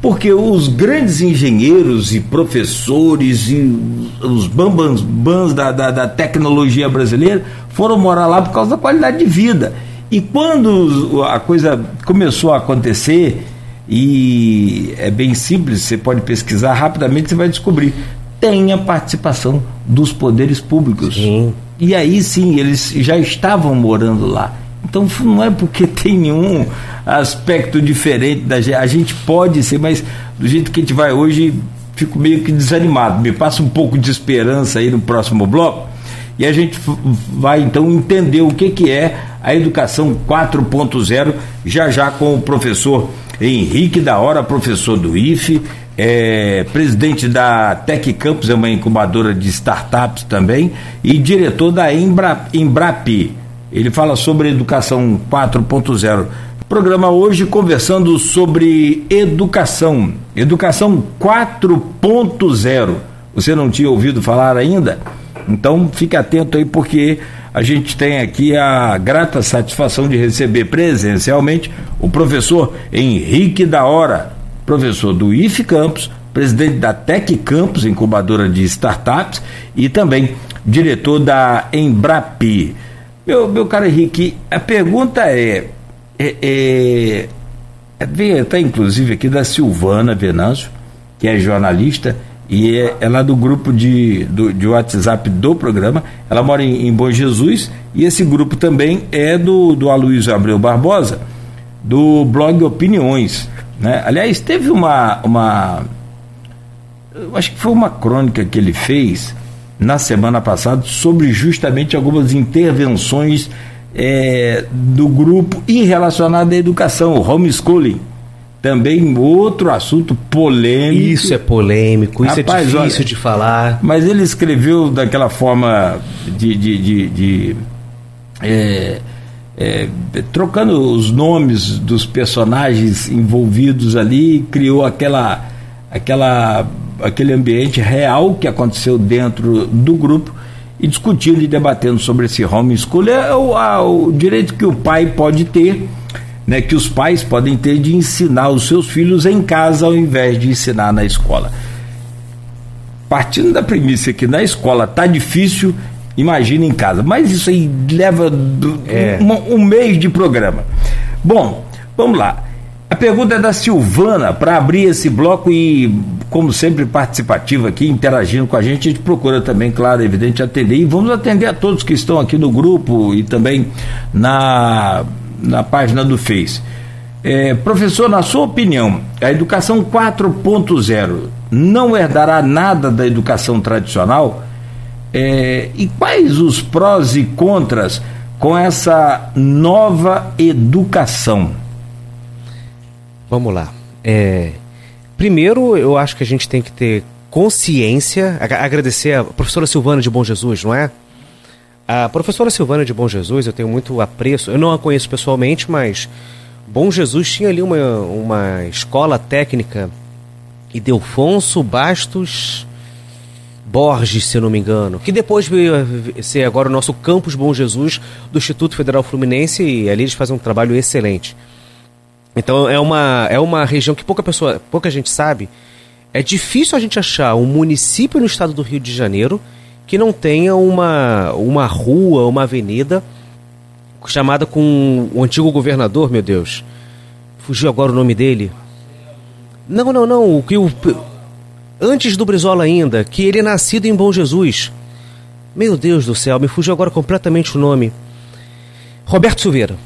Porque os grandes engenheiros e professores e os bambans bans da, da, da tecnologia brasileira foram morar lá por causa da qualidade de vida. E quando a coisa começou a acontecer, e é bem simples, você pode pesquisar rapidamente, você vai descobrir. Tem a participação dos poderes públicos. Sim. E aí sim, eles já estavam morando lá. Então não é porque tem nenhum aspecto diferente da gente. A gente pode ser, mas do jeito que a gente vai hoje, fico meio que desanimado. Me passa um pouco de esperança aí no próximo bloco. E a gente vai então entender o que, que é a educação 4.0, já já com o professor Henrique da Hora, professor do IFE, é, presidente da Tec Campus, é uma incubadora de startups também, e diretor da Embra, Embrapi. Ele fala sobre educação 4.0. Programa hoje conversando sobre educação. Educação 4.0. Você não tinha ouvido falar ainda? Então fique atento aí porque a gente tem aqui a grata satisfação de receber presencialmente o professor Henrique da Hora, professor do IF Campus, presidente da Tec Campus, incubadora de startups, e também diretor da Embrapi. Meu, meu caro Henrique, a pergunta é, é, é, é até inclusive aqui da Silvana Venâncio, que é jornalista, e é, é lá do grupo de, do, de WhatsApp do programa. Ela mora em, em Bom Jesus e esse grupo também é do, do Aloysio Abreu Barbosa, do blog Opiniões. Né? Aliás, teve uma, uma. Acho que foi uma crônica que ele fez na semana passada sobre justamente algumas intervenções é, do grupo e relacionado à educação, o homeschooling. Também outro assunto polêmico. Isso é polêmico, isso é Rapaz, é difícil olha, de falar. Mas ele escreveu daquela forma de. de, de, de é, é, trocando os nomes dos personagens envolvidos ali, criou aquela, aquela, aquele ambiente real que aconteceu dentro do grupo e discutindo e debatendo sobre esse homeschool, é o, a, o direito que o pai pode ter né, que os pais podem ter de ensinar os seus filhos em casa ao invés de ensinar na escola. Partindo da premissa que na escola tá difícil, imagina em casa. Mas isso aí leva é. um, um mês de programa. Bom, vamos lá. A pergunta é da Silvana, para abrir esse bloco e, como sempre, participativa aqui, interagindo com a gente, a gente procura também, claro, evidente, atender. E vamos atender a todos que estão aqui no grupo e também na na página do Face. É, professor, na sua opinião, a educação 4.0 não herdará nada da educação tradicional? É, e quais os prós e contras com essa nova educação? Vamos lá. É, primeiro, eu acho que a gente tem que ter consciência, agradecer a professora Silvana de Bom Jesus, não é? A professora Silvana de Bom Jesus, eu tenho muito apreço. Eu não a conheço pessoalmente, mas Bom Jesus tinha ali uma, uma escola técnica e Delfonso Bastos Borges, se eu não me engano, que depois veio ser agora o nosso campus Bom Jesus do Instituto Federal Fluminense e ali eles fazem um trabalho excelente. Então é uma, é uma região que pouca pessoa, pouca gente sabe. É difícil a gente achar um município no estado do Rio de Janeiro que não tenha uma, uma rua, uma avenida chamada com o antigo governador, meu Deus. Fugiu agora o nome dele. Não, não, não. O que o antes do Brizola ainda, que ele é nascido em Bom Jesus. Meu Deus do céu, me fugiu agora completamente o nome. Roberto Silveira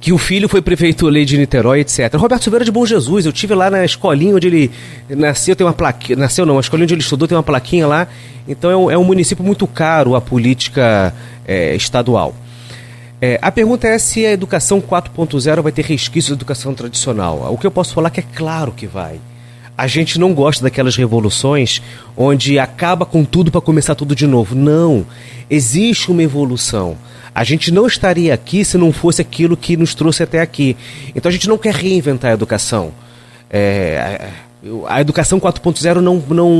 que o filho foi prefeito lei de Niterói, etc. Roberto Silveira de Bom Jesus, eu tive lá na escolinha onde ele nasceu, tem uma plaquinha, nasceu não, a escolinha onde ele estudou tem uma plaquinha lá, então é um, é um município muito caro a política é, estadual. É, a pergunta é se a educação 4.0 vai ter resquícios da educação tradicional. O que eu posso falar é que é claro que vai. A gente não gosta daquelas revoluções onde acaba com tudo para começar tudo de novo. Não. Existe uma evolução. A gente não estaria aqui se não fosse aquilo que nos trouxe até aqui. Então a gente não quer reinventar a educação. É, a educação 4.0 não, não,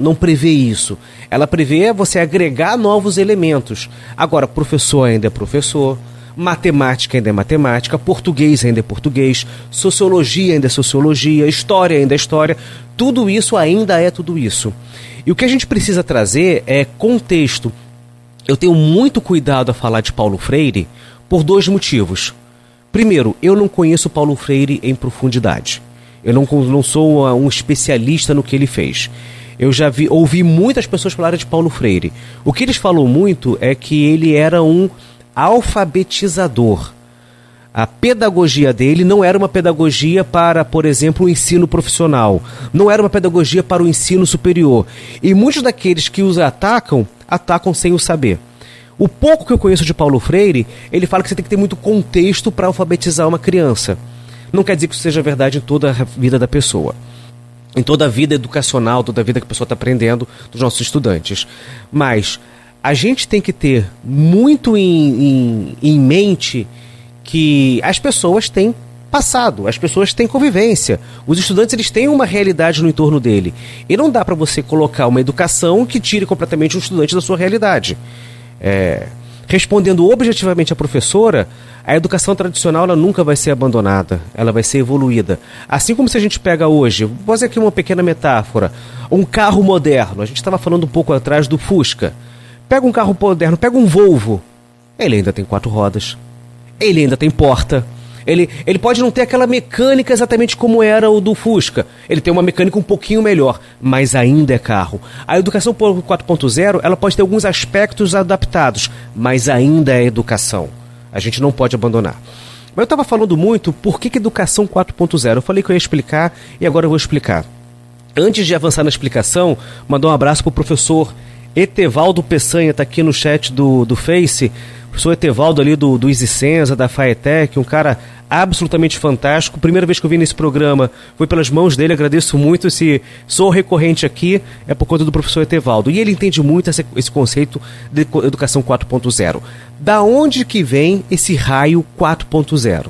não prevê isso. Ela prevê você agregar novos elementos. Agora, professor ainda é professor, matemática ainda é matemática, português ainda é português, sociologia ainda é sociologia, história ainda é história. Tudo isso ainda é tudo isso. E o que a gente precisa trazer é contexto eu tenho muito cuidado a falar de Paulo Freire por dois motivos. Primeiro, eu não conheço Paulo Freire em profundidade. Eu não, não sou um especialista no que ele fez. Eu já vi, ouvi muitas pessoas falarem de Paulo Freire. O que eles falam muito é que ele era um alfabetizador. A pedagogia dele não era uma pedagogia para, por exemplo, o ensino profissional. Não era uma pedagogia para o ensino superior. E muitos daqueles que os atacam atacam sem o saber. O pouco que eu conheço de Paulo Freire, ele fala que você tem que ter muito contexto para alfabetizar uma criança. Não quer dizer que isso seja verdade em toda a vida da pessoa. Em toda a vida educacional, toda a vida que a pessoa está aprendendo dos nossos estudantes. Mas a gente tem que ter muito em, em, em mente que as pessoas têm passado, as pessoas têm convivência. Os estudantes eles têm uma realidade no entorno dele. E não dá para você colocar uma educação que tire completamente o estudante da sua realidade. É, Respondendo objetivamente à professora, a educação tradicional ela nunca vai ser abandonada, ela vai ser evoluída. Assim como se a gente pega hoje, vou fazer aqui uma pequena metáfora, um carro moderno, a gente estava falando um pouco atrás do Fusca. Pega um carro moderno, pega um Volvo, ele ainda tem quatro rodas, ele ainda tem porta, ele, ele pode não ter aquela mecânica exatamente como era o do Fusca. Ele tem uma mecânica um pouquinho melhor, mas ainda é carro. A educação 4.0 ela pode ter alguns aspectos adaptados, mas ainda é educação. A gente não pode abandonar. Mas eu estava falando muito por que, que educação 4.0. Eu falei que eu ia explicar e agora eu vou explicar. Antes de avançar na explicação, mandar um abraço para o professor Etevaldo Peçanha, está aqui no chat do, do Face professor Etevaldo ali do, do Isicenza, da Faetec, um cara absolutamente fantástico. Primeira vez que eu vi nesse programa foi pelas mãos dele, agradeço muito. Se sou recorrente aqui, é por conta do professor Etevaldo. E ele entende muito esse, esse conceito de educação 4.0. Da onde que vem esse raio 4.0?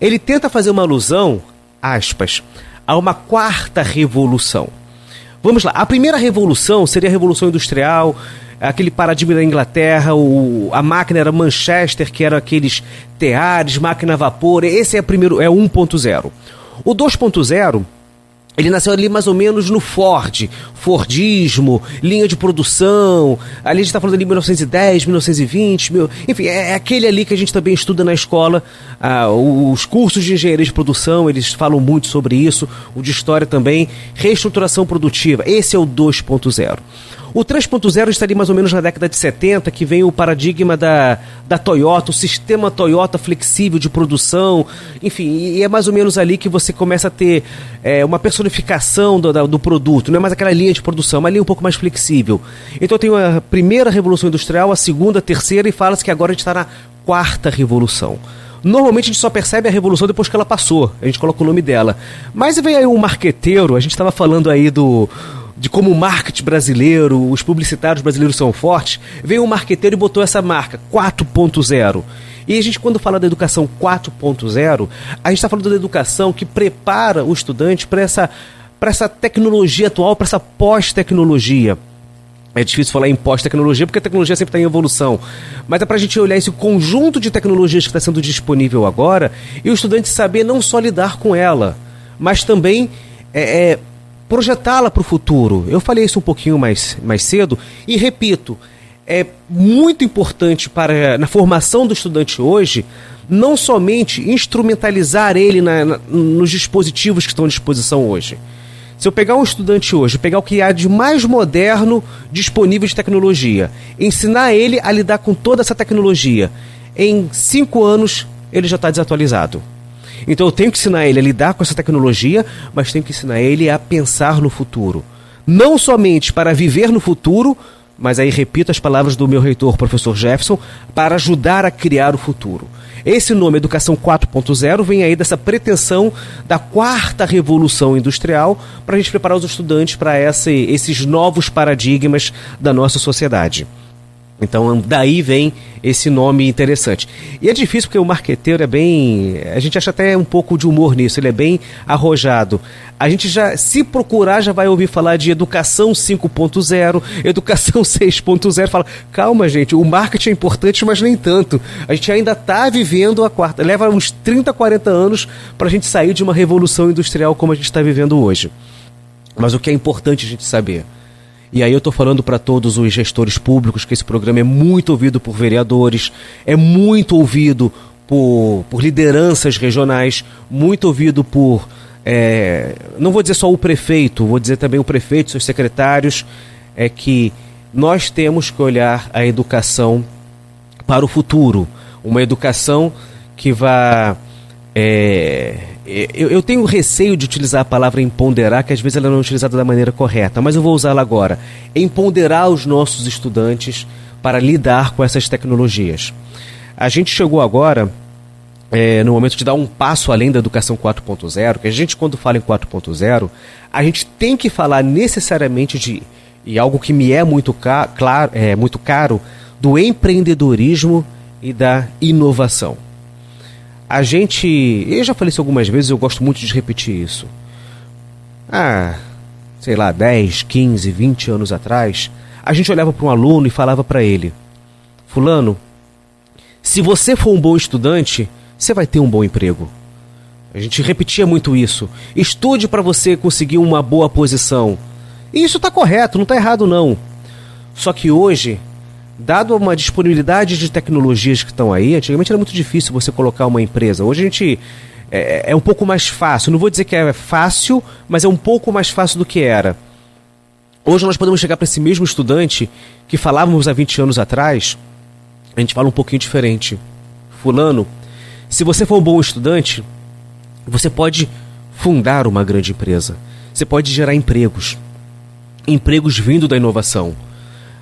Ele tenta fazer uma alusão, aspas, a uma quarta revolução. Vamos lá, a primeira revolução seria a revolução industrial, aquele paradigma da Inglaterra, o, a máquina era Manchester, que eram aqueles teares, máquina a vapor. Esse é, primeiro, é 1.0. O 2.0 ele nasceu ali mais ou menos no Ford, Fordismo, linha de produção. Ali a gente está falando ali 1910, 1920, mil, enfim, é, é, aquele ali que a gente também estuda na escola. Ah, os cursos de engenharia de produção, eles falam muito sobre isso. O de história também. Reestruturação produtiva, esse é o 2.0. O 3.0 estaria mais ou menos na década de 70, que vem o paradigma da, da Toyota, o sistema Toyota flexível de produção, enfim, e é mais ou menos ali que você começa a ter é, uma personificação do, do produto, não é mais aquela linha de produção, é uma linha um pouco mais flexível. Então tem a primeira revolução industrial, a segunda, a terceira, e fala-se que agora a gente está na quarta revolução. Normalmente a gente só percebe a revolução depois que ela passou. A gente coloca o nome dela. Mas vem aí um marqueteiro, a gente estava falando aí do de como o marketing brasileiro, os publicitários brasileiros são fortes, veio um marqueteiro e botou essa marca 4.0. E a gente, quando fala da educação 4.0, a gente está falando da educação que prepara o estudante para essa, essa tecnologia atual, para essa pós-tecnologia. É difícil falar em pós-tecnologia porque a tecnologia sempre está em evolução. Mas é para a gente olhar esse conjunto de tecnologias que está sendo disponível agora e o estudante saber não só lidar com ela, mas também é, é, projetá-la para o futuro. Eu falei isso um pouquinho mais, mais cedo e repito, é muito importante para na formação do estudante hoje não somente instrumentalizar ele na, na, nos dispositivos que estão à disposição hoje. Se eu pegar um estudante hoje, pegar o que há de mais moderno disponível de tecnologia, ensinar ele a lidar com toda essa tecnologia, em cinco anos ele já está desatualizado. Então eu tenho que ensinar ele a lidar com essa tecnologia, mas tenho que ensinar ele a pensar no futuro. Não somente para viver no futuro, mas aí repito as palavras do meu reitor, professor Jefferson, para ajudar a criar o futuro. Esse nome, Educação 4.0, vem aí dessa pretensão da quarta revolução industrial para a gente preparar os estudantes para esses novos paradigmas da nossa sociedade. Então daí vem esse nome interessante. E é difícil porque o marqueteiro é bem. A gente acha até um pouco de humor nisso, ele é bem arrojado. A gente já, se procurar, já vai ouvir falar de educação 5.0, educação 6.0. Fala, calma, gente, o marketing é importante, mas nem tanto. A gente ainda está vivendo a quarta. Leva uns 30, 40 anos para a gente sair de uma revolução industrial como a gente está vivendo hoje. Mas o que é importante a gente saber? E aí eu estou falando para todos os gestores públicos que esse programa é muito ouvido por vereadores, é muito ouvido por, por lideranças regionais, muito ouvido por. É, não vou dizer só o prefeito, vou dizer também o prefeito, seus secretários, é que nós temos que olhar a educação para o futuro. Uma educação que vá é, eu, eu, tenho receio de utilizar a palavra empoderar, que às vezes ela não é utilizada da maneira correta, mas eu vou usá-la agora. Empoderar os nossos estudantes para lidar com essas tecnologias. A gente chegou agora é, no momento de dar um passo além da educação 4.0, que a gente, quando fala em 4.0, a gente tem que falar necessariamente de, e algo que me é muito, ca claro, é, muito caro, do empreendedorismo e da inovação a gente. Eu já falei isso algumas vezes, eu gosto muito de repetir isso. Ah, sei lá, 10, 15, 20 anos atrás, a gente olhava para um aluno e falava para ele: Fulano, Se você for um bom estudante, você vai ter um bom emprego. A gente repetia muito isso. Estude para você conseguir uma boa posição. E isso está correto, não está errado não. Só que hoje, dado uma disponibilidade de tecnologias que estão aí, antigamente era muito difícil você colocar uma empresa. Hoje a gente é, é um pouco mais fácil. Não vou dizer que é fácil, mas é um pouco mais fácil do que era. Hoje nós podemos chegar para esse mesmo estudante que falávamos há 20 anos atrás, a gente fala um pouquinho diferente. Fulano, se você for um bom estudante, você pode fundar uma grande empresa. Você pode gerar empregos. Empregos vindo da inovação.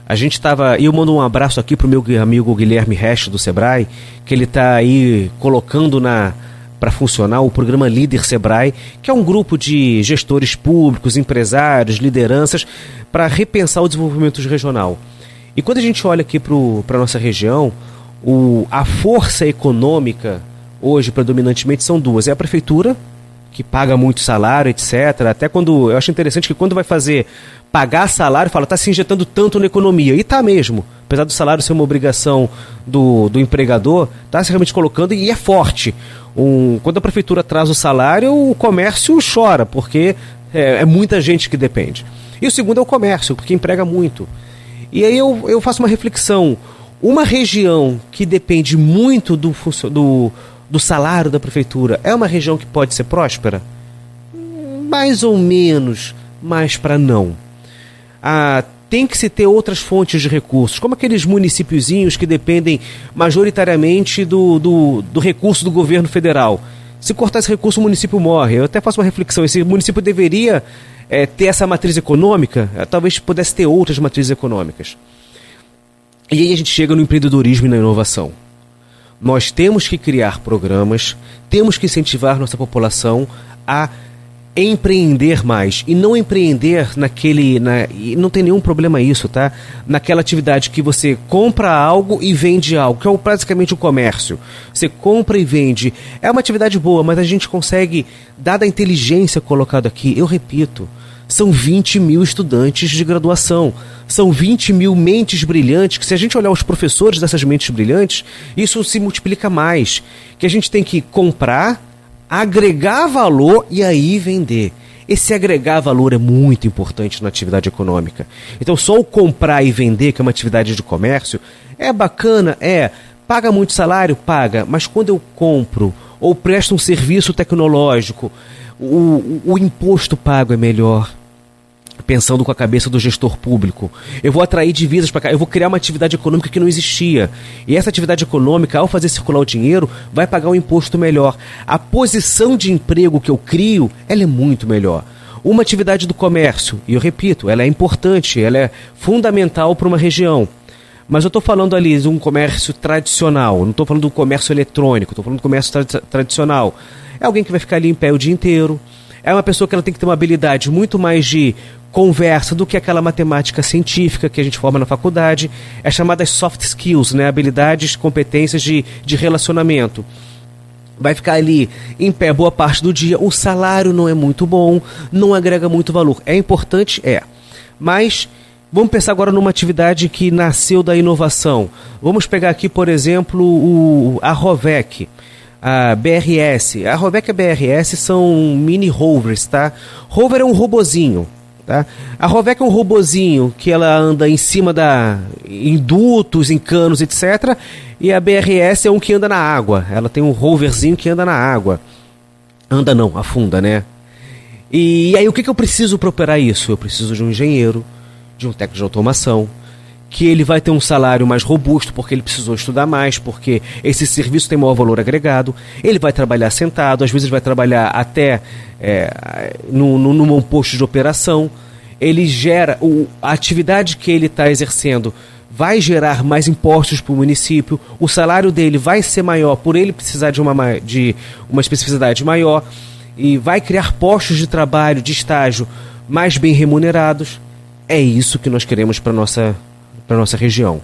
A gente estava. E eu mando um abraço aqui para o meu amigo Guilherme Resch do Sebrae, que ele está aí colocando na para funcionar o programa Líder Sebrae, que é um grupo de gestores públicos, empresários, lideranças, para repensar o desenvolvimento regional. E quando a gente olha aqui para a nossa região, o, a força econômica hoje, predominantemente, são duas. É a prefeitura, que paga muito salário, etc. Até quando. Eu acho interessante que quando vai fazer pagar salário, fala, está se injetando tanto na economia. E está mesmo. Apesar do salário ser uma obrigação do, do empregador, está se realmente colocando e é forte. Um, quando a prefeitura traz o salário, o comércio chora, porque é, é muita gente que depende. E o segundo é o comércio, porque emprega muito. E aí eu, eu faço uma reflexão. Uma região que depende muito do, do, do salário da prefeitura é uma região que pode ser próspera? Mais ou menos, mas para não. Ah, tem que se ter outras fontes de recursos, como aqueles municípiozinhos que dependem majoritariamente do, do, do recurso do governo federal. Se cortar esse recurso, o município morre. Eu até faço uma reflexão: esse município deveria é, ter essa matriz econômica, é, talvez pudesse ter outras matrizes econômicas. E aí a gente chega no empreendedorismo e na inovação. Nós temos que criar programas, temos que incentivar nossa população a empreender mais. E não empreender naquele na, e não tem nenhum problema isso tá? Naquela atividade que você compra algo e vende algo que é praticamente o comércio. Você compra e vende. É uma atividade boa mas a gente consegue dada a inteligência colocada aqui eu repito são 20 mil estudantes de graduação. São 20 mil mentes brilhantes, que se a gente olhar os professores dessas mentes brilhantes, isso se multiplica mais. Que a gente tem que comprar, agregar valor e aí vender. Esse agregar valor é muito importante na atividade econômica. Então, só o comprar e vender, que é uma atividade de comércio, é bacana, é. Paga muito salário? Paga. Mas quando eu compro ou presto um serviço tecnológico, o, o imposto pago é melhor pensando com a cabeça do gestor público. Eu vou atrair divisas para cá, eu vou criar uma atividade econômica que não existia. E essa atividade econômica, ao fazer circular o dinheiro, vai pagar um imposto melhor. A posição de emprego que eu crio, ela é muito melhor. Uma atividade do comércio, e eu repito, ela é importante, ela é fundamental para uma região. Mas eu estou falando ali de um comércio tradicional, não estou falando do comércio eletrônico, estou falando do comércio tra tradicional. É alguém que vai ficar ali em pé o dia inteiro. É uma pessoa que ela tem que ter uma habilidade muito mais de conversa do que aquela matemática científica que a gente forma na faculdade. É chamada soft skills, né? habilidades, competências de, de relacionamento. Vai ficar ali em pé boa parte do dia. O salário não é muito bom, não agrega muito valor. É importante? É. Mas vamos pensar agora numa atividade que nasceu da inovação. Vamos pegar aqui, por exemplo, o, a Rovec a BRS. A Rovec e a BRS são mini rovers, tá? Rover é um robozinho, tá? A Rovec é um robozinho que ela anda em cima da em dutos, em canos, etc. E a BRS é um que anda na água. Ela tem um roverzinho que anda na água. Anda não, afunda, né? E, e aí o que, que eu preciso para operar isso? Eu preciso de um engenheiro, de um técnico de automação, que ele vai ter um salário mais robusto porque ele precisou estudar mais, porque esse serviço tem maior valor agregado. Ele vai trabalhar sentado, às vezes vai trabalhar até é, no, no, num posto de operação. Ele gera, o, a atividade que ele está exercendo vai gerar mais impostos para o município, o salário dele vai ser maior por ele precisar de uma, de uma especificidade maior e vai criar postos de trabalho, de estágio mais bem remunerados. É isso que nós queremos para nossa para nossa região.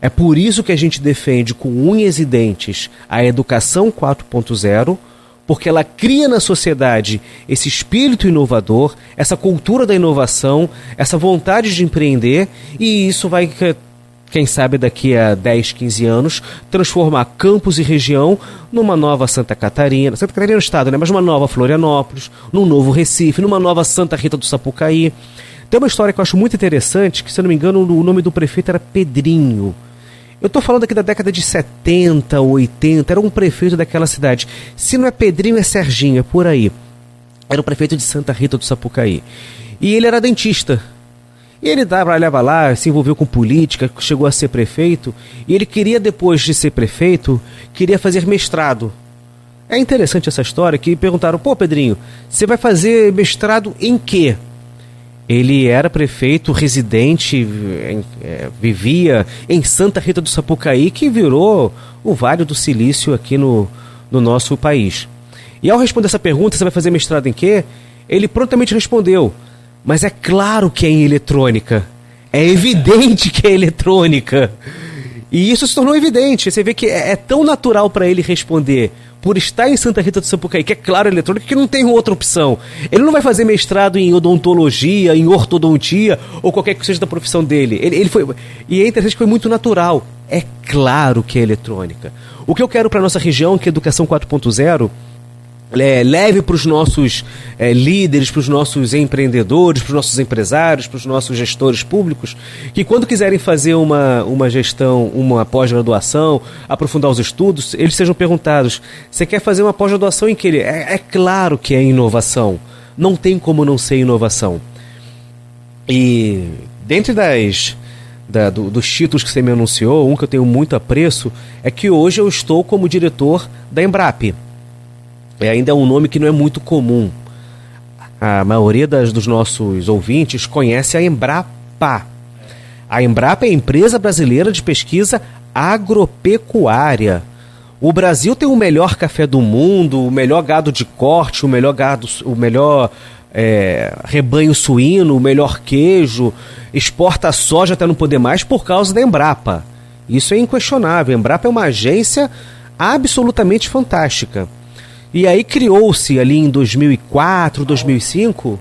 É por isso que a gente defende com unhas e dentes a educação 4.0, porque ela cria na sociedade esse espírito inovador, essa cultura da inovação, essa vontade de empreender, e isso vai quem sabe daqui a 10, 15 anos, transformar Campos e região numa nova Santa Catarina, Santa Catarina é o estado, né? Mas uma nova Florianópolis, num novo Recife, numa nova Santa Rita do Sapucaí. Tem uma história que eu acho muito interessante, que se eu não me engano o nome do prefeito era Pedrinho. Eu estou falando aqui da década de 70, 80, era um prefeito daquela cidade. Se não é Pedrinho, é Serginho, é por aí. Era o prefeito de Santa Rita do Sapucaí. E ele era dentista. E ele trabalhava lá, se envolveu com política, chegou a ser prefeito. E ele queria, depois de ser prefeito, queria fazer mestrado. É interessante essa história que perguntaram, pô Pedrinho, você vai fazer mestrado em quê? Ele era prefeito residente, é, vivia em Santa Rita do Sapucaí, que virou o Vale do Silício aqui no, no nosso país. E ao responder essa pergunta, você vai fazer mestrado em quê? Ele prontamente respondeu: Mas é claro que é em eletrônica. É evidente que é eletrônica. E isso se tornou evidente. Você vê que é, é tão natural para ele responder por estar em Santa Rita do Sapucaí, que é claro eletrônica, que não tem outra opção. Ele não vai fazer mestrado em odontologia, em ortodontia ou qualquer que seja da profissão dele. Ele, ele foi e é interessante que foi muito natural. É claro que é eletrônica. O que eu quero para nossa região, que é educação 4.0, é, leve para os nossos é, líderes, para os nossos empreendedores, para os nossos empresários, para os nossos gestores públicos, que quando quiserem fazer uma, uma gestão, uma pós-graduação, aprofundar os estudos, eles sejam perguntados: você quer fazer uma pós-graduação em que ele? É, é claro que é inovação. Não tem como não ser inovação. E dentre das da, do, dos títulos que você me anunciou, um que eu tenho muito apreço é que hoje eu estou como diretor da Embrap é, ainda é um nome que não é muito comum. A maioria das, dos nossos ouvintes conhece a Embrapa. A Embrapa é a empresa brasileira de pesquisa agropecuária. O Brasil tem o melhor café do mundo, o melhor gado de corte, o melhor gado, o melhor é, rebanho suíno, o melhor queijo, exporta soja até não poder mais por causa da Embrapa. Isso é inquestionável. A Embrapa é uma agência absolutamente fantástica. E aí criou-se ali em 2004, 2005.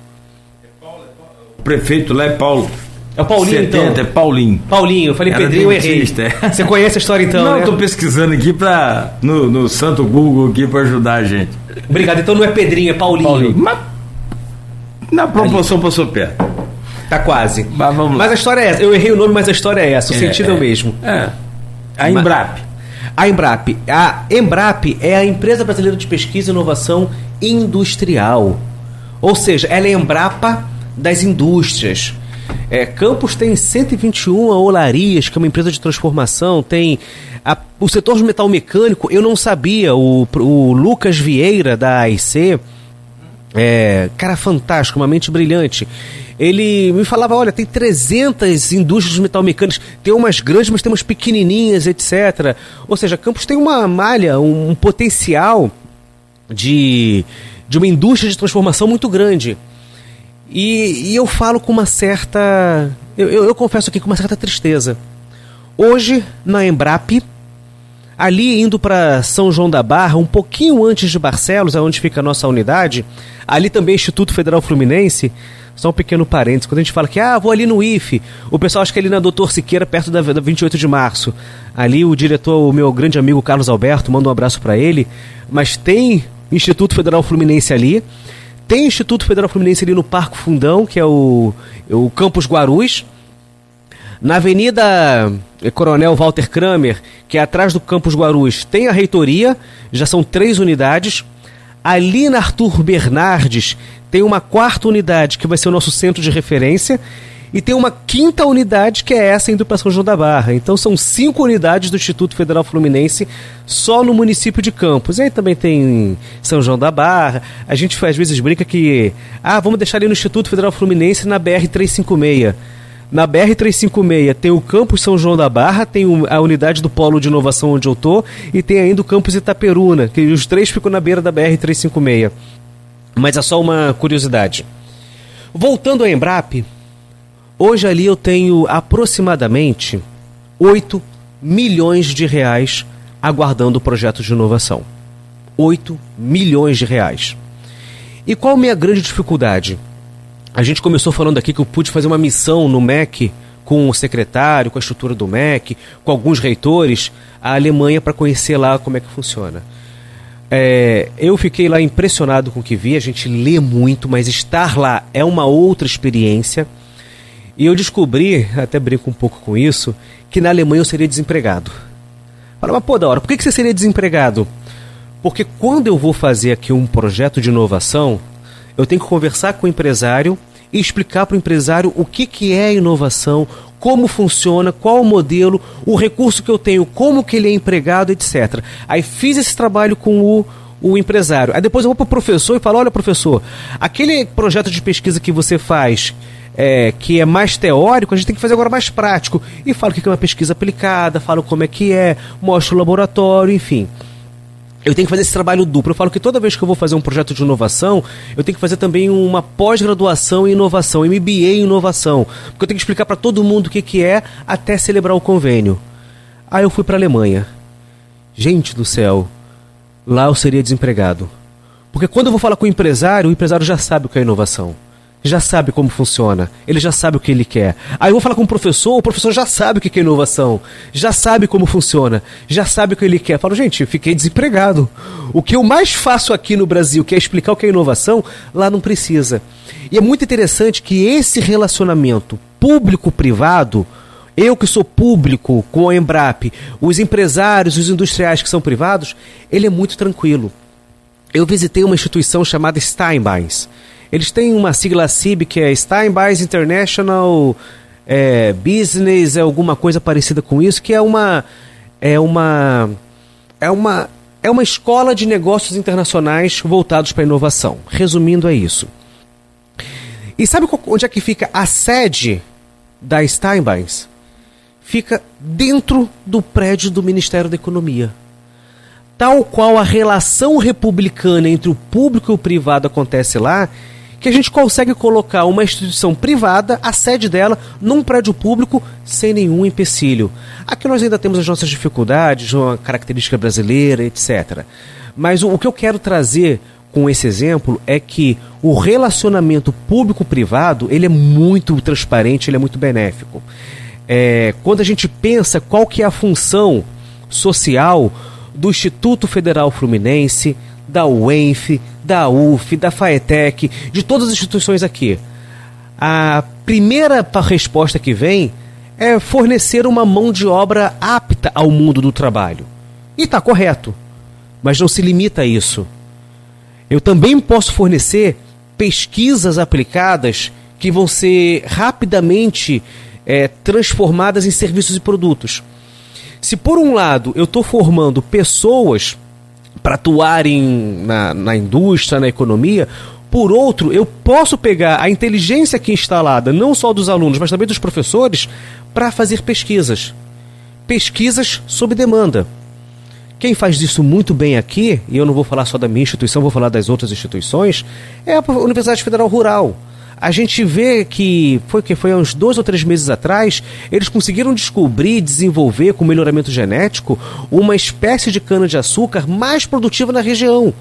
O prefeito lá é Paulo. É o Paulinho, 70, então? é Paulinho. Paulinho, eu falei Era Pedrinho, eu errei. É. Você conhece a história então, Não, né? eu tô pesquisando aqui pra, no, no santo Google aqui para ajudar a gente. Obrigado, então não é Pedrinho, é Paulinho. Paulinho. Mas, na proporção passou perto. Tá quase. Mas vamos lá. Mas a história é essa. Eu errei o nome, mas a história é essa. O é, sentido é, é o mesmo. É. A Embrap. A Embrap. A Embrap é a Empresa Brasileira de Pesquisa e Inovação Industrial. Ou seja, ela é a Embrapa das indústrias. É, Campos tem 121 olarias, que é uma empresa de transformação, tem a, o setor de metal mecânico, eu não sabia, o, o Lucas Vieira da AIC, é, cara fantástico, uma mente brilhante ele me falava, olha, tem 300 indústrias metalmecânicas, tem umas grandes, mas tem umas pequenininhas, etc. Ou seja, Campos tem uma malha, um, um potencial de, de uma indústria de transformação muito grande. E, e eu falo com uma certa. Eu, eu, eu, confesso aqui com uma certa tristeza. Hoje, na Embrap, ali indo para São João da Barra, um pouquinho antes de Barcelos, onde fica a nossa unidade, ali também Instituto Federal Fluminense, só um pequeno parênteses. Quando a gente fala que, ah, vou ali no IFE, o pessoal acha que é ali na Doutor Siqueira, perto da, da 28 de março. Ali o diretor, o meu grande amigo Carlos Alberto, manda um abraço para ele. Mas tem Instituto Federal Fluminense ali. Tem Instituto Federal Fluminense ali no Parque Fundão, que é o, o Campus Guarus. Na Avenida Coronel Walter Kramer, que é atrás do Campus Guarus, tem a reitoria, já são três unidades. Ali na Arthur Bernardes tem uma quarta unidade que vai ser o nosso centro de referência e tem uma quinta unidade que é essa indo para São João da Barra. Então são cinco unidades do Instituto Federal Fluminense só no município de Campos. E aí também tem São João da Barra. A gente às vezes brinca que ah, vamos deixar ali no Instituto Federal Fluminense na BR 356. Na BR 356 tem o campus São João da Barra, tem a unidade do Polo de Inovação onde eu tô e tem ainda o campus Itaperuna, que os três ficam na beira da BR 356. Mas é só uma curiosidade. Voltando à Embrap, hoje ali eu tenho aproximadamente 8 milhões de reais aguardando o projeto de inovação. 8 milhões de reais. E qual a minha grande dificuldade? A gente começou falando aqui que eu pude fazer uma missão no MEC com o secretário, com a estrutura do MEC, com alguns reitores, a Alemanha para conhecer lá como é que funciona. É, eu fiquei lá impressionado com o que vi. A gente lê muito, mas estar lá é uma outra experiência. E eu descobri, até brinco um pouco com isso, que na Alemanha eu seria desempregado. Fala, mas pô, da hora, por que, que você seria desempregado? Porque quando eu vou fazer aqui um projeto de inovação, eu tenho que conversar com o empresário e explicar para o empresário o que, que é inovação, como funciona, qual o modelo, o recurso que eu tenho, como que ele é empregado, etc. Aí fiz esse trabalho com o, o empresário. Aí depois eu vou para o professor e falo, olha professor, aquele projeto de pesquisa que você faz, é, que é mais teórico, a gente tem que fazer agora mais prático. E falo o que é uma pesquisa aplicada, falo como é que é, mostro o laboratório, enfim eu tenho que fazer esse trabalho duplo. Eu falo que toda vez que eu vou fazer um projeto de inovação, eu tenho que fazer também uma pós-graduação em inovação, MBA em inovação, porque eu tenho que explicar para todo mundo o que, que é até celebrar o convênio. Aí eu fui para a Alemanha. Gente do céu, lá eu seria desempregado. Porque quando eu vou falar com o empresário, o empresário já sabe o que é inovação já sabe como funciona, ele já sabe o que ele quer. Aí eu vou falar com o professor, o professor já sabe o que é inovação, já sabe como funciona, já sabe o que ele quer. Eu falo, gente, eu fiquei desempregado. O que eu mais faço aqui no Brasil, que é explicar o que é inovação, lá não precisa. E é muito interessante que esse relacionamento público-privado, eu que sou público com a Embrap, os empresários, os industriais que são privados, ele é muito tranquilo. Eu visitei uma instituição chamada Steinbeins. Eles têm uma sigla CIB que é Steinbeis International é, Business, é alguma coisa parecida com isso, que é uma é uma é uma é uma escola de negócios internacionais voltados para inovação. Resumindo é isso. E sabe onde é que fica a sede da Steinbeis? Fica dentro do prédio do Ministério da Economia. Tal qual a relação republicana entre o público e o privado acontece lá, que a gente consegue colocar uma instituição privada, a sede dela, num prédio público sem nenhum empecilho. Aqui nós ainda temos as nossas dificuldades, uma característica brasileira, etc. Mas o, o que eu quero trazer com esse exemplo é que o relacionamento público-privado ele é muito transparente, ele é muito benéfico. É, quando a gente pensa qual que é a função social do Instituto Federal Fluminense, da UENF, da UF, da FAETEC, de todas as instituições aqui. A primeira resposta que vem é fornecer uma mão de obra apta ao mundo do trabalho. E está correto, mas não se limita a isso. Eu também posso fornecer pesquisas aplicadas que vão ser rapidamente é, transformadas em serviços e produtos. Se por um lado eu estou formando pessoas para atuarem na, na indústria, na economia. Por outro, eu posso pegar a inteligência aqui instalada, não só dos alunos, mas também dos professores, para fazer pesquisas. Pesquisas sob demanda. Quem faz isso muito bem aqui, e eu não vou falar só da minha instituição, vou falar das outras instituições, é a Universidade Federal Rural a gente vê que foi que foi há uns dois ou três meses atrás, eles conseguiram descobrir, desenvolver com melhoramento genético uma espécie de cana de açúcar mais produtiva na região.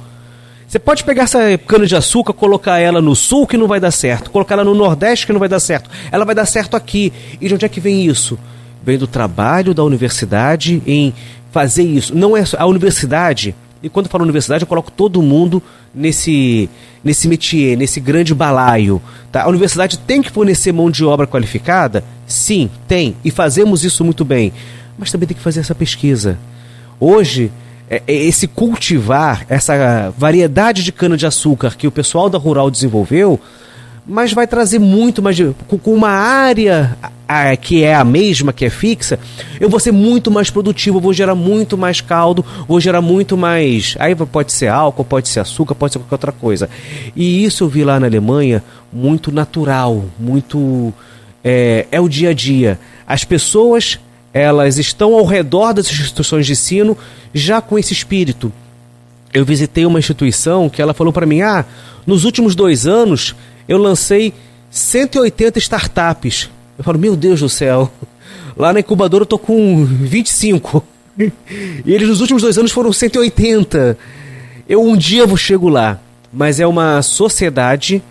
Você pode pegar essa cana de açúcar, colocar ela no sul que não vai dar certo, colocar ela no nordeste que não vai dar certo. Ela vai dar certo aqui. E de onde é que vem isso? Vem do trabalho da universidade em fazer isso. Não é a universidade e quando eu falo universidade, eu coloco todo mundo nesse, nesse métier, nesse grande balaio. Tá? A universidade tem que fornecer mão de obra qualificada? Sim, tem. E fazemos isso muito bem. Mas também tem que fazer essa pesquisa. Hoje, é, é esse cultivar, essa variedade de cana-de-açúcar que o pessoal da Rural desenvolveu, mas vai trazer muito mais. Com uma área que é a mesma, que é fixa, eu vou ser muito mais produtivo, vou gerar muito mais caldo, vou gerar muito mais. Aí pode ser álcool, pode ser açúcar, pode ser qualquer outra coisa. E isso eu vi lá na Alemanha muito natural, muito. É, é o dia a dia. As pessoas elas estão ao redor das instituições de ensino já com esse espírito. Eu visitei uma instituição que ela falou para mim: ah, nos últimos dois anos eu lancei 180 startups. Eu falo, meu Deus do céu, lá na incubadora eu tô com 25. E eles nos últimos dois anos foram 180. Eu um dia vou chego lá, mas é uma sociedade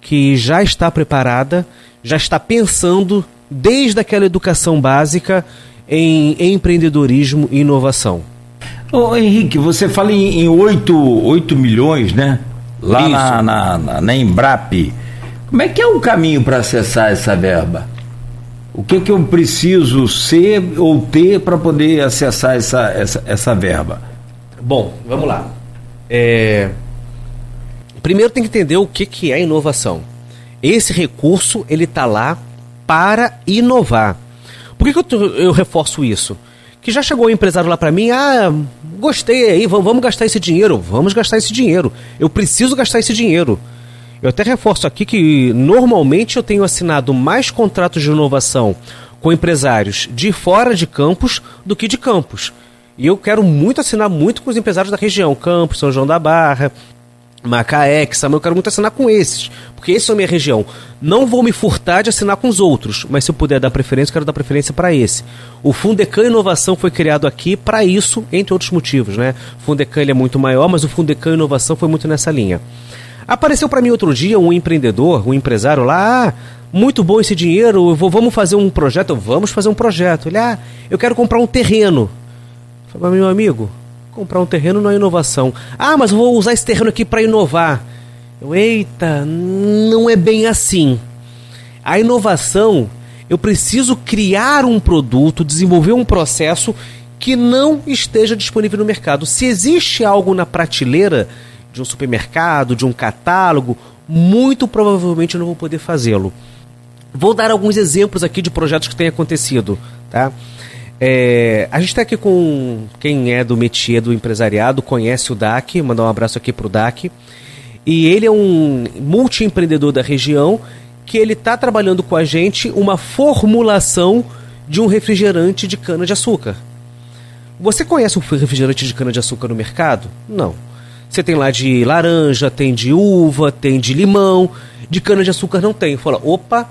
que já está preparada, já está pensando desde aquela educação básica em empreendedorismo e inovação. Ô Henrique, você fala em 8, 8 milhões, né? Lá na, na, na, na Embrap. Como é que é o caminho para acessar essa verba? O que, que eu preciso ser ou ter para poder acessar essa, essa, essa verba? Bom, vamos lá. É... Primeiro tem que entender o que, que é inovação. Esse recurso ele está lá para inovar. Por que, que eu, eu, reforço isso? Que já chegou um empresário lá para mim, ah, gostei aí, vamos gastar esse dinheiro, vamos gastar esse dinheiro. Eu preciso gastar esse dinheiro. Eu até reforço aqui que normalmente eu tenho assinado mais contratos de inovação com empresários de fora de campos do que de campos. E eu quero muito assinar muito com os empresários da região, Campos, São João da Barra, Macaé, Xamã, eu quero muito assinar com esses, porque esse é a minha região. Não vou me furtar de assinar com os outros, mas se eu puder dar preferência, eu quero dar preferência para esse. O Fundecan Inovação foi criado aqui para isso, entre outros motivos, né? O Fundecan é muito maior, mas o Fundecan Inovação foi muito nessa linha. Apareceu para mim outro dia um empreendedor, um empresário lá, ah, muito bom esse dinheiro, vou, vamos fazer um projeto? Vamos fazer um projeto. Ele, ah, eu quero comprar um terreno. Falei, meu amigo, comprar um terreno não é inovação. Ah, mas vou usar esse terreno aqui para inovar. Eu, eita, não é bem assim. A inovação, eu preciso criar um produto, desenvolver um processo que não esteja disponível no mercado. Se existe algo na prateleira, de um supermercado, de um catálogo, muito provavelmente eu não vou poder fazê-lo. Vou dar alguns exemplos aqui de projetos que têm acontecido, tá? É, a gente está aqui com quem é do métier do empresariado, conhece o DAC, mandar um abraço aqui para o DAC. E ele é um multiempreendedor da região que ele está trabalhando com a gente uma formulação de um refrigerante de cana-de-açúcar. Você conhece um refrigerante de cana-de-açúcar no mercado? Não. Você tem lá de laranja, tem de uva, tem de limão, de cana-de-açúcar não tem. Fala, opa,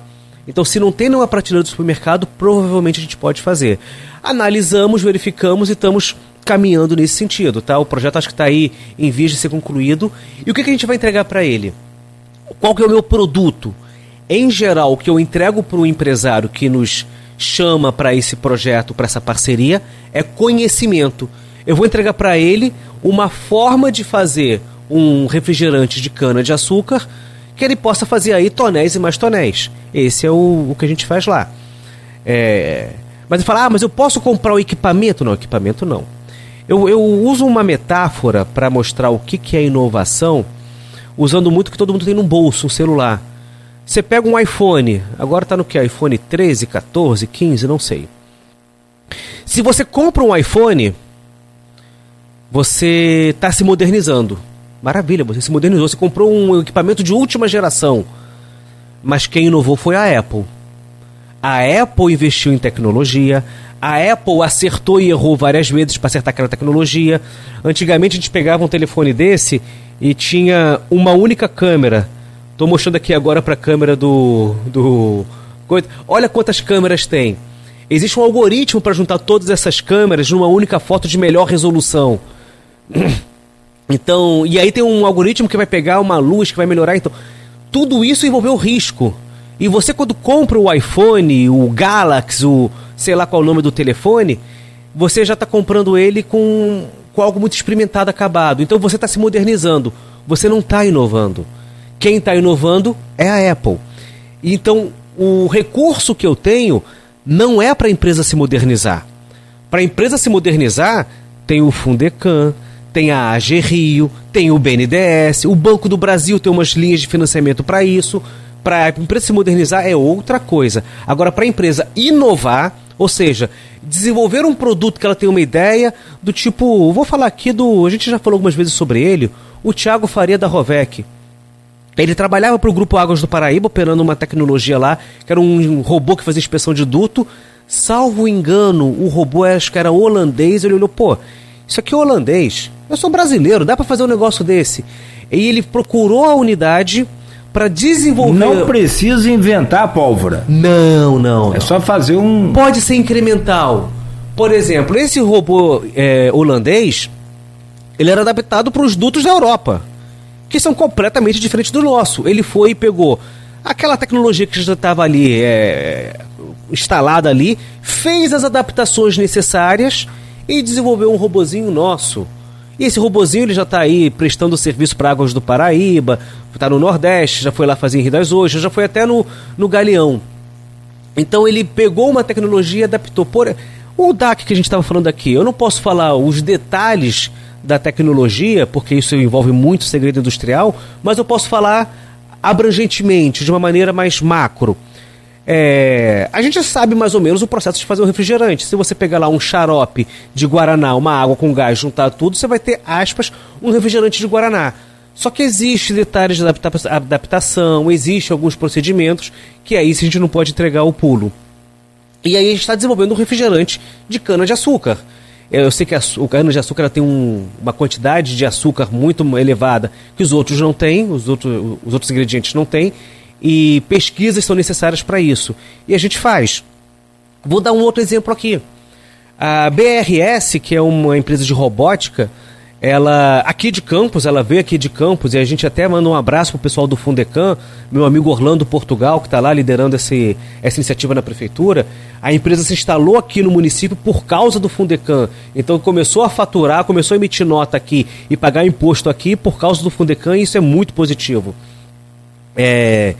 então se não tem nenhuma prateleira do supermercado, provavelmente a gente pode fazer. Analisamos, verificamos e estamos caminhando nesse sentido, tá? O projeto acho que está aí em vias de ser concluído. E o que, que a gente vai entregar para ele? Qual que é o meu produto? Em geral, o que eu entrego para o empresário que nos chama para esse projeto, para essa parceria, é conhecimento. Eu vou entregar para ele uma forma de fazer um refrigerante de cana de açúcar que ele possa fazer aí tonéis e mais tonéis. Esse é o, o que a gente faz lá. É, mas ele fala, ah, mas eu posso comprar o equipamento? Não, equipamento não. Eu, eu uso uma metáfora para mostrar o que, que é inovação, usando muito que todo mundo tem no bolso, um celular. Você pega um iPhone, agora está no que? iPhone 13, 14, 15, não sei. Se você compra um iPhone, você está se modernizando. Maravilha, você se modernizou, você comprou um equipamento de última geração. Mas quem inovou foi a Apple. A Apple investiu em tecnologia, a Apple acertou e errou várias vezes para acertar aquela tecnologia. Antigamente a gente pegava um telefone desse e tinha uma única câmera. Estou mostrando aqui agora para a câmera do, do. Olha quantas câmeras tem. Existe um algoritmo para juntar todas essas câmeras numa única foto de melhor resolução. Então, e aí tem um algoritmo que vai pegar uma luz que vai melhorar. Então, tudo isso envolveu risco. E você, quando compra o iPhone, o Galaxy, o sei lá qual é o nome do telefone, você já está comprando ele com, com algo muito experimentado, acabado. Então você está se modernizando. Você não está inovando. Quem está inovando é a Apple. Então, o recurso que eu tenho não é para a empresa se modernizar. Para a empresa se modernizar, tem o Fundecan, tem a AG Rio, tem o BNDES, o Banco do Brasil tem umas linhas de financiamento para isso. Para a empresa se modernizar é outra coisa. Agora, para a empresa inovar, ou seja, desenvolver um produto que ela tem uma ideia do tipo, vou falar aqui do, a gente já falou algumas vezes sobre ele, o Thiago Faria da Rovec. Ele trabalhava para o Grupo Águas do Paraíba, operando uma tecnologia lá, que era um robô que fazia inspeção de duto. Salvo engano, o robô acho que era holandês. Ele olhou, pô, isso aqui é holandês. Eu sou brasileiro, dá para fazer um negócio desse. E ele procurou a unidade para desenvolver. Não precisa inventar pólvora. Não, não. É só fazer um. Pode ser incremental. Por exemplo, esse robô é, holandês, ele era adaptado para os dutos da Europa, que são completamente diferentes do nosso. Ele foi e pegou aquela tecnologia que já estava ali, é, instalada ali, fez as adaptações necessárias e desenvolveu um robozinho nosso. E esse robozinho ele já está aí prestando serviço para Águas do Paraíba, está no Nordeste, já foi lá fazer em Rio das Ostras, já foi até no, no Galeão. Então ele pegou uma tecnologia e adaptou. Por, o DAC que a gente estava falando aqui, eu não posso falar os detalhes da tecnologia, porque isso envolve muito segredo industrial, mas eu posso falar abrangentemente, de uma maneira mais macro. É, a gente sabe mais ou menos o processo de fazer um refrigerante. Se você pegar lá um xarope de Guaraná, uma água com gás, juntar tudo, você vai ter, aspas, um refrigerante de Guaraná. Só que existe detalhes de adapta adaptação, existe alguns procedimentos que aí a gente não pode entregar o pulo. E aí a gente está desenvolvendo um refrigerante de cana-de-açúcar. Eu sei que o cana-de-açúcar tem um, uma quantidade de açúcar muito elevada que os outros não têm, os, outro, os outros ingredientes não têm, e pesquisas são necessárias para isso. E a gente faz. Vou dar um outro exemplo aqui. A BRS, que é uma empresa de robótica, ela aqui de Campos, ela veio aqui de Campos e a gente até manda um abraço pro pessoal do Fundecam, meu amigo Orlando Portugal, que está lá liderando esse, essa iniciativa na prefeitura. A empresa se instalou aqui no município por causa do Fundecam. Então começou a faturar, começou a emitir nota aqui e pagar imposto aqui por causa do Fundecam e isso é muito positivo. É,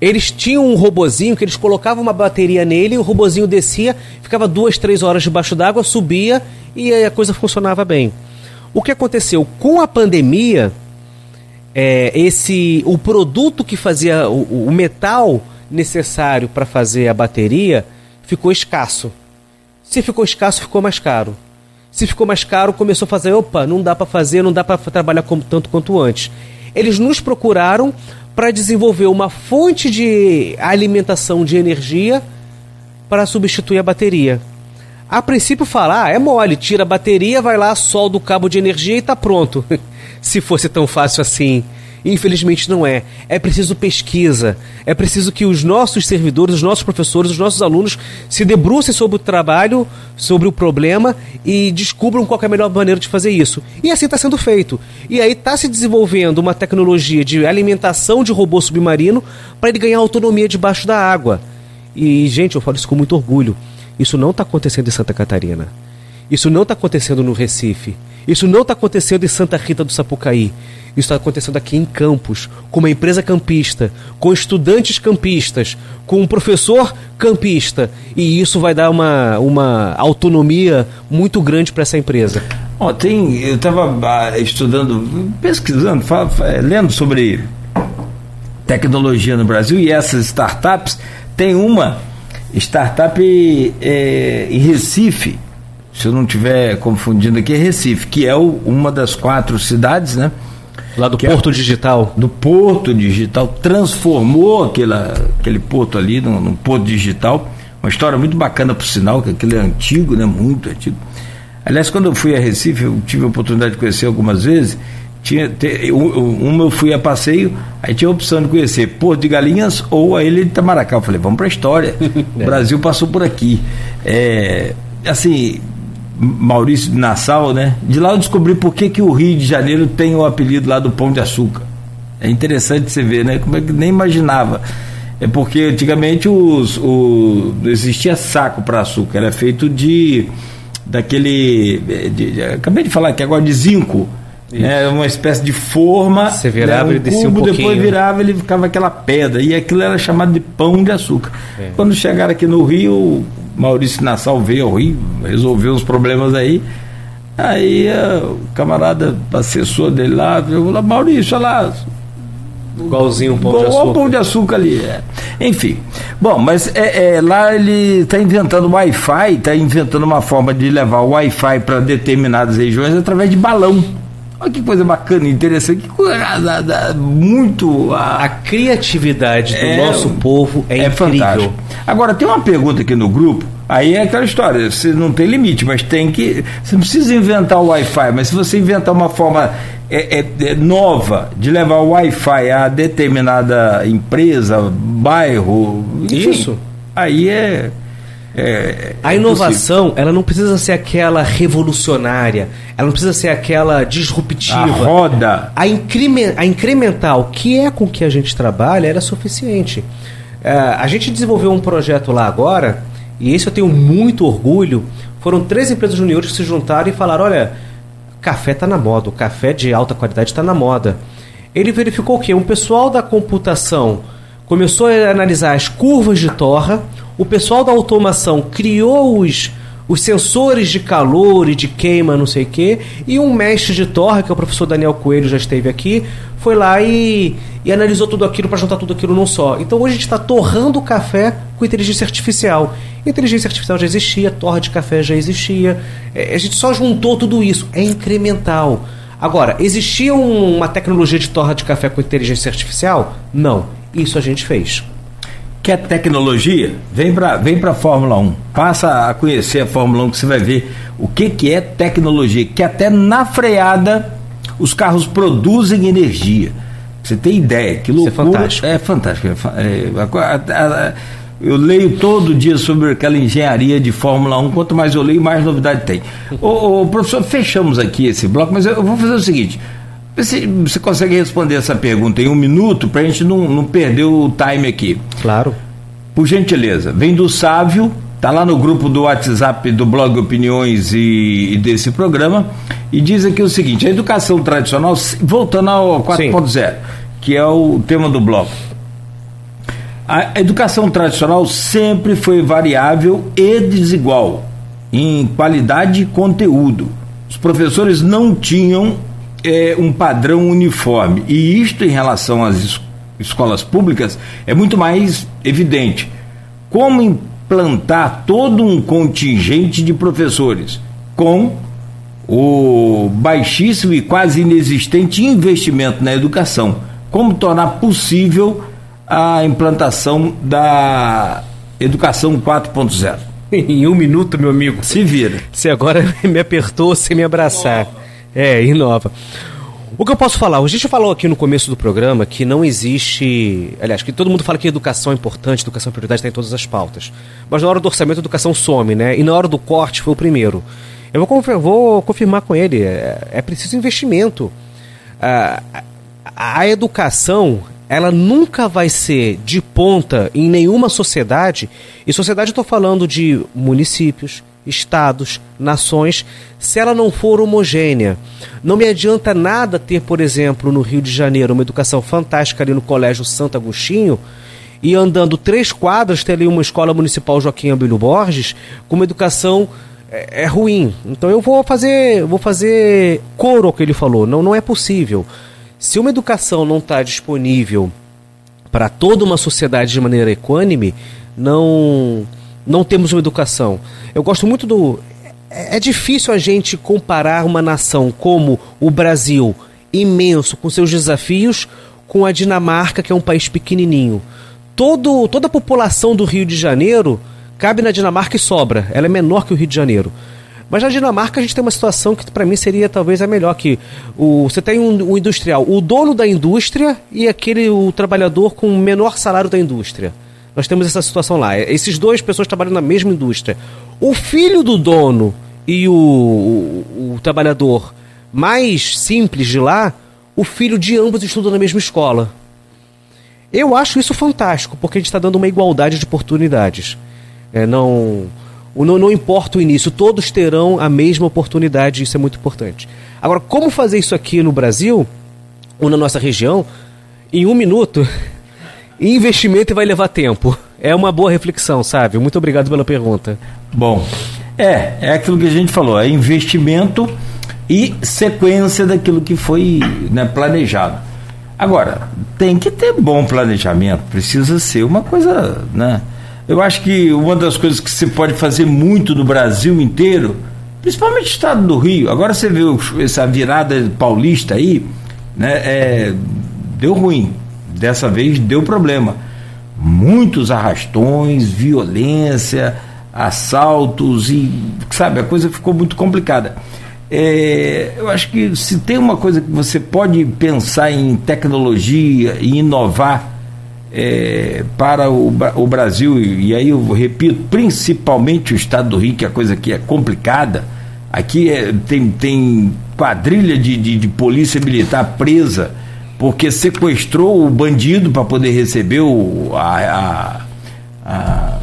eles tinham um robozinho que eles colocavam uma bateria nele, o robozinho descia, ficava duas, três horas debaixo d'água, subia e a coisa funcionava bem. O que aconteceu com a pandemia? É, esse o produto que fazia o, o metal necessário para fazer a bateria ficou escasso. Se ficou escasso, ficou mais caro. Se ficou mais caro, começou a fazer, opa, não dá para fazer, não dá para trabalhar como, tanto quanto antes. Eles nos procuraram para desenvolver uma fonte de alimentação de energia para substituir a bateria. A princípio fala, ah, é mole, tira a bateria, vai lá, solda o cabo de energia e tá pronto. Se fosse tão fácil assim. Infelizmente não é. É preciso pesquisa. É preciso que os nossos servidores, os nossos professores, os nossos alunos se debrucem sobre o trabalho, sobre o problema e descubram qual é a melhor maneira de fazer isso. E assim está sendo feito. E aí está se desenvolvendo uma tecnologia de alimentação de robô submarino para ele ganhar autonomia debaixo da água. E, gente, eu falo isso com muito orgulho. Isso não está acontecendo em Santa Catarina. Isso não está acontecendo no Recife. Isso não está acontecendo em Santa Rita do Sapucaí. Isso está acontecendo aqui em Campos, com uma empresa campista, com estudantes campistas, com um professor campista. E isso vai dar uma, uma autonomia muito grande para essa empresa. Oh, tem, eu estava ah, estudando, pesquisando, lendo sobre tecnologia no Brasil e essas startups. Tem uma startup é, em Recife, se eu não estiver confundindo aqui, é Recife, que é o, uma das quatro cidades, né? Lá do que é Porto é, Digital. Do Porto Digital, transformou aquela, aquele porto ali num, num porto digital. Uma história muito bacana, por sinal, que aquilo é antigo, né? Muito antigo. Aliás, quando eu fui a Recife, eu tive a oportunidade de conhecer algumas vezes tinha, te, uma eu fui a passeio, aí tinha a opção de conhecer Porto de Galinhas ou a Ilha de Itamaracá. Eu falei, vamos para a história. O Brasil passou por aqui. É, assim, Maurício de Nassau, né? De lá eu descobri por que, que o Rio de Janeiro tem o apelido lá do Pão de Açúcar. É interessante você ver, né? Como é que nem imaginava. É porque antigamente os, o, existia saco para açúcar, era feito de daquele. De, de, acabei de falar que agora de zinco é uma espécie de forma. Você virava né, um e descia cubo, um depois virava ele ficava aquela pedra. E aquilo era chamado de pão de açúcar. É. Quando chegaram aqui no Rio, Maurício Nassau veio ao Rio, resolveu os problemas aí. Aí o camarada, assessor dele lá, falou, Maurício, olha lá. Igualzinho um pão de açúcar. pão de açúcar ali. É. Enfim. Bom, mas é, é lá ele está inventando Wi-Fi, está inventando uma forma de levar o Wi-Fi para determinadas regiões através de balão. Olha que coisa bacana, interessante, que coisa, muito. A, a criatividade do é, nosso povo é, é incrível. Fantástico. Agora, tem uma pergunta aqui no grupo, aí é aquela história, você não tem limite, mas tem que. Você não precisa inventar o Wi-Fi, mas se você inventar uma forma é, é, é nova de levar o Wi-Fi a determinada empresa, bairro. Enfim, Isso. Aí é. É, a inovação, ela não precisa ser aquela revolucionária, ela não precisa ser aquela disruptiva. A roda. A, increme, a incremental, que é com que a gente trabalha, era suficiente. É, a gente desenvolveu um projeto lá agora, e esse eu tenho muito orgulho. Foram três empresas juniores que se juntaram e falaram: olha, café está na moda, o café de alta qualidade está na moda. Ele verificou o quê? Um pessoal da computação começou a analisar as curvas de torra, o pessoal da automação criou os os sensores de calor e de queima, não sei o quê, e um mestre de torre, que é o professor Daniel Coelho, já esteve aqui, foi lá e, e analisou tudo aquilo para juntar tudo aquilo num só. Então hoje a gente está torrando o café com inteligência artificial. Inteligência artificial já existia, torra de café já existia, é, a gente só juntou tudo isso, é incremental. Agora, existia um, uma tecnologia de torra de café com inteligência artificial? Não. Isso a gente fez. Quer tecnologia? Vem para vem a Fórmula 1. Passa a conhecer a Fórmula 1 que você vai ver o que, que é tecnologia. Que até na freada os carros produzem energia. Você tem ideia? Que loucura. Isso é fantástico. É fantástico. É, eu leio todo dia sobre aquela engenharia de Fórmula 1. Quanto mais eu leio, mais novidade tem. ô, ô, professor, fechamos aqui esse bloco, mas eu vou fazer o seguinte. Você, você consegue responder essa pergunta em um minuto para a gente não, não perder o time aqui? Claro. Por gentileza, vem do Sávio, tá lá no grupo do WhatsApp do blog Opiniões e, e desse programa, e diz aqui o seguinte: a educação tradicional, voltando ao 4.0, que é o tema do blog. A educação tradicional sempre foi variável e desigual em qualidade e conteúdo. Os professores não tinham é, um padrão uniforme. E isto, em relação às es escolas públicas, é muito mais evidente. Como implantar todo um contingente de professores com o baixíssimo e quase inexistente investimento na educação? Como tornar possível a implantação da educação 4.0? Em um minuto, meu amigo. Se vira. Você agora me apertou sem me abraçar. É, inova. O que eu posso falar? A gente falou aqui no começo do programa que não existe. Aliás, que todo mundo fala que educação é importante, educação é prioridade, está em todas as pautas. Mas na hora do orçamento, a educação some, né? E na hora do corte foi o primeiro. Eu vou, vou confirmar com ele: é, é preciso investimento. A, a, educação ela nunca vai ser de ponta em nenhuma sociedade, e sociedade eu estou falando de municípios, estados, nações, se ela não for homogênea. Não me adianta nada ter, por exemplo, no Rio de Janeiro, uma educação fantástica ali no Colégio Santo Agostinho, e andando três quadras ter ali uma escola municipal Joaquim Abelho Borges, com uma educação é, é, ruim. Então eu vou fazer, vou fazer coro ao que ele falou. Não, não é possível. Se uma educação não está disponível para toda uma sociedade de maneira equânime, não não temos uma educação. Eu gosto muito do. É, é difícil a gente comparar uma nação como o Brasil, imenso, com seus desafios, com a Dinamarca, que é um país pequenininho. Todo, toda a população do Rio de Janeiro cabe na Dinamarca e sobra. Ela é menor que o Rio de Janeiro. Mas na Dinamarca a gente tem uma situação que para mim seria talvez a melhor que o você tem um, um, industrial, o dono da indústria e aquele o trabalhador com o menor salário da indústria. Nós temos essa situação lá. Esses dois pessoas trabalham na mesma indústria. O filho do dono e o, o, o trabalhador mais simples de lá, o filho de ambos estuda na mesma escola. Eu acho isso fantástico, porque a gente está dando uma igualdade de oportunidades. É, não, não, não importa o início, todos terão a mesma oportunidade, isso é muito importante. Agora, como fazer isso aqui no Brasil, ou na nossa região, em um minuto, investimento vai levar tempo. É uma boa reflexão, sabe? Muito obrigado pela pergunta. Bom, é, é aquilo que a gente falou, é investimento e sequência daquilo que foi né, planejado. Agora, tem que ter bom planejamento, precisa ser uma coisa, né? Eu acho que uma das coisas que se pode fazer muito no Brasil inteiro, principalmente no estado do Rio, agora você vê essa virada paulista aí, né? É, deu ruim dessa vez deu problema. Muitos arrastões, violência, assaltos e, sabe, a coisa ficou muito complicada. É, eu acho que se tem uma coisa que você pode pensar em tecnologia e inovar é, para o, o Brasil, e, aí eu repito, principalmente o estado do Rio, que a coisa aqui é complicada, aqui é, tem, tem quadrilha de, de, de polícia militar presa porque sequestrou o bandido para poder receber o, a, a, a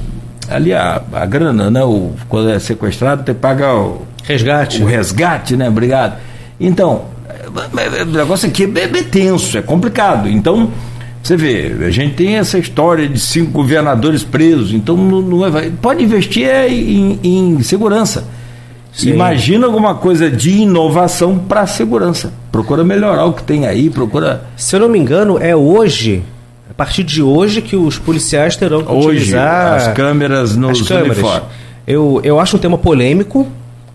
ali a, a grana, né? O, quando é sequestrado, tem que pagar o resgate. O resgate, né? Obrigado. Então, o negócio aqui é, é tenso, é complicado. Então, você vê, a gente tem essa história de cinco governadores presos, então não, não é, pode investir é em, em segurança. Sim. Imagina alguma coisa de inovação para segurança. Procura melhorar o que tem aí, procura. Se eu não me engano, é hoje a partir de hoje que os policiais terão que hoje, utilizar as câmeras nos as câmeras. uniformes. Eu, eu acho um tema polêmico,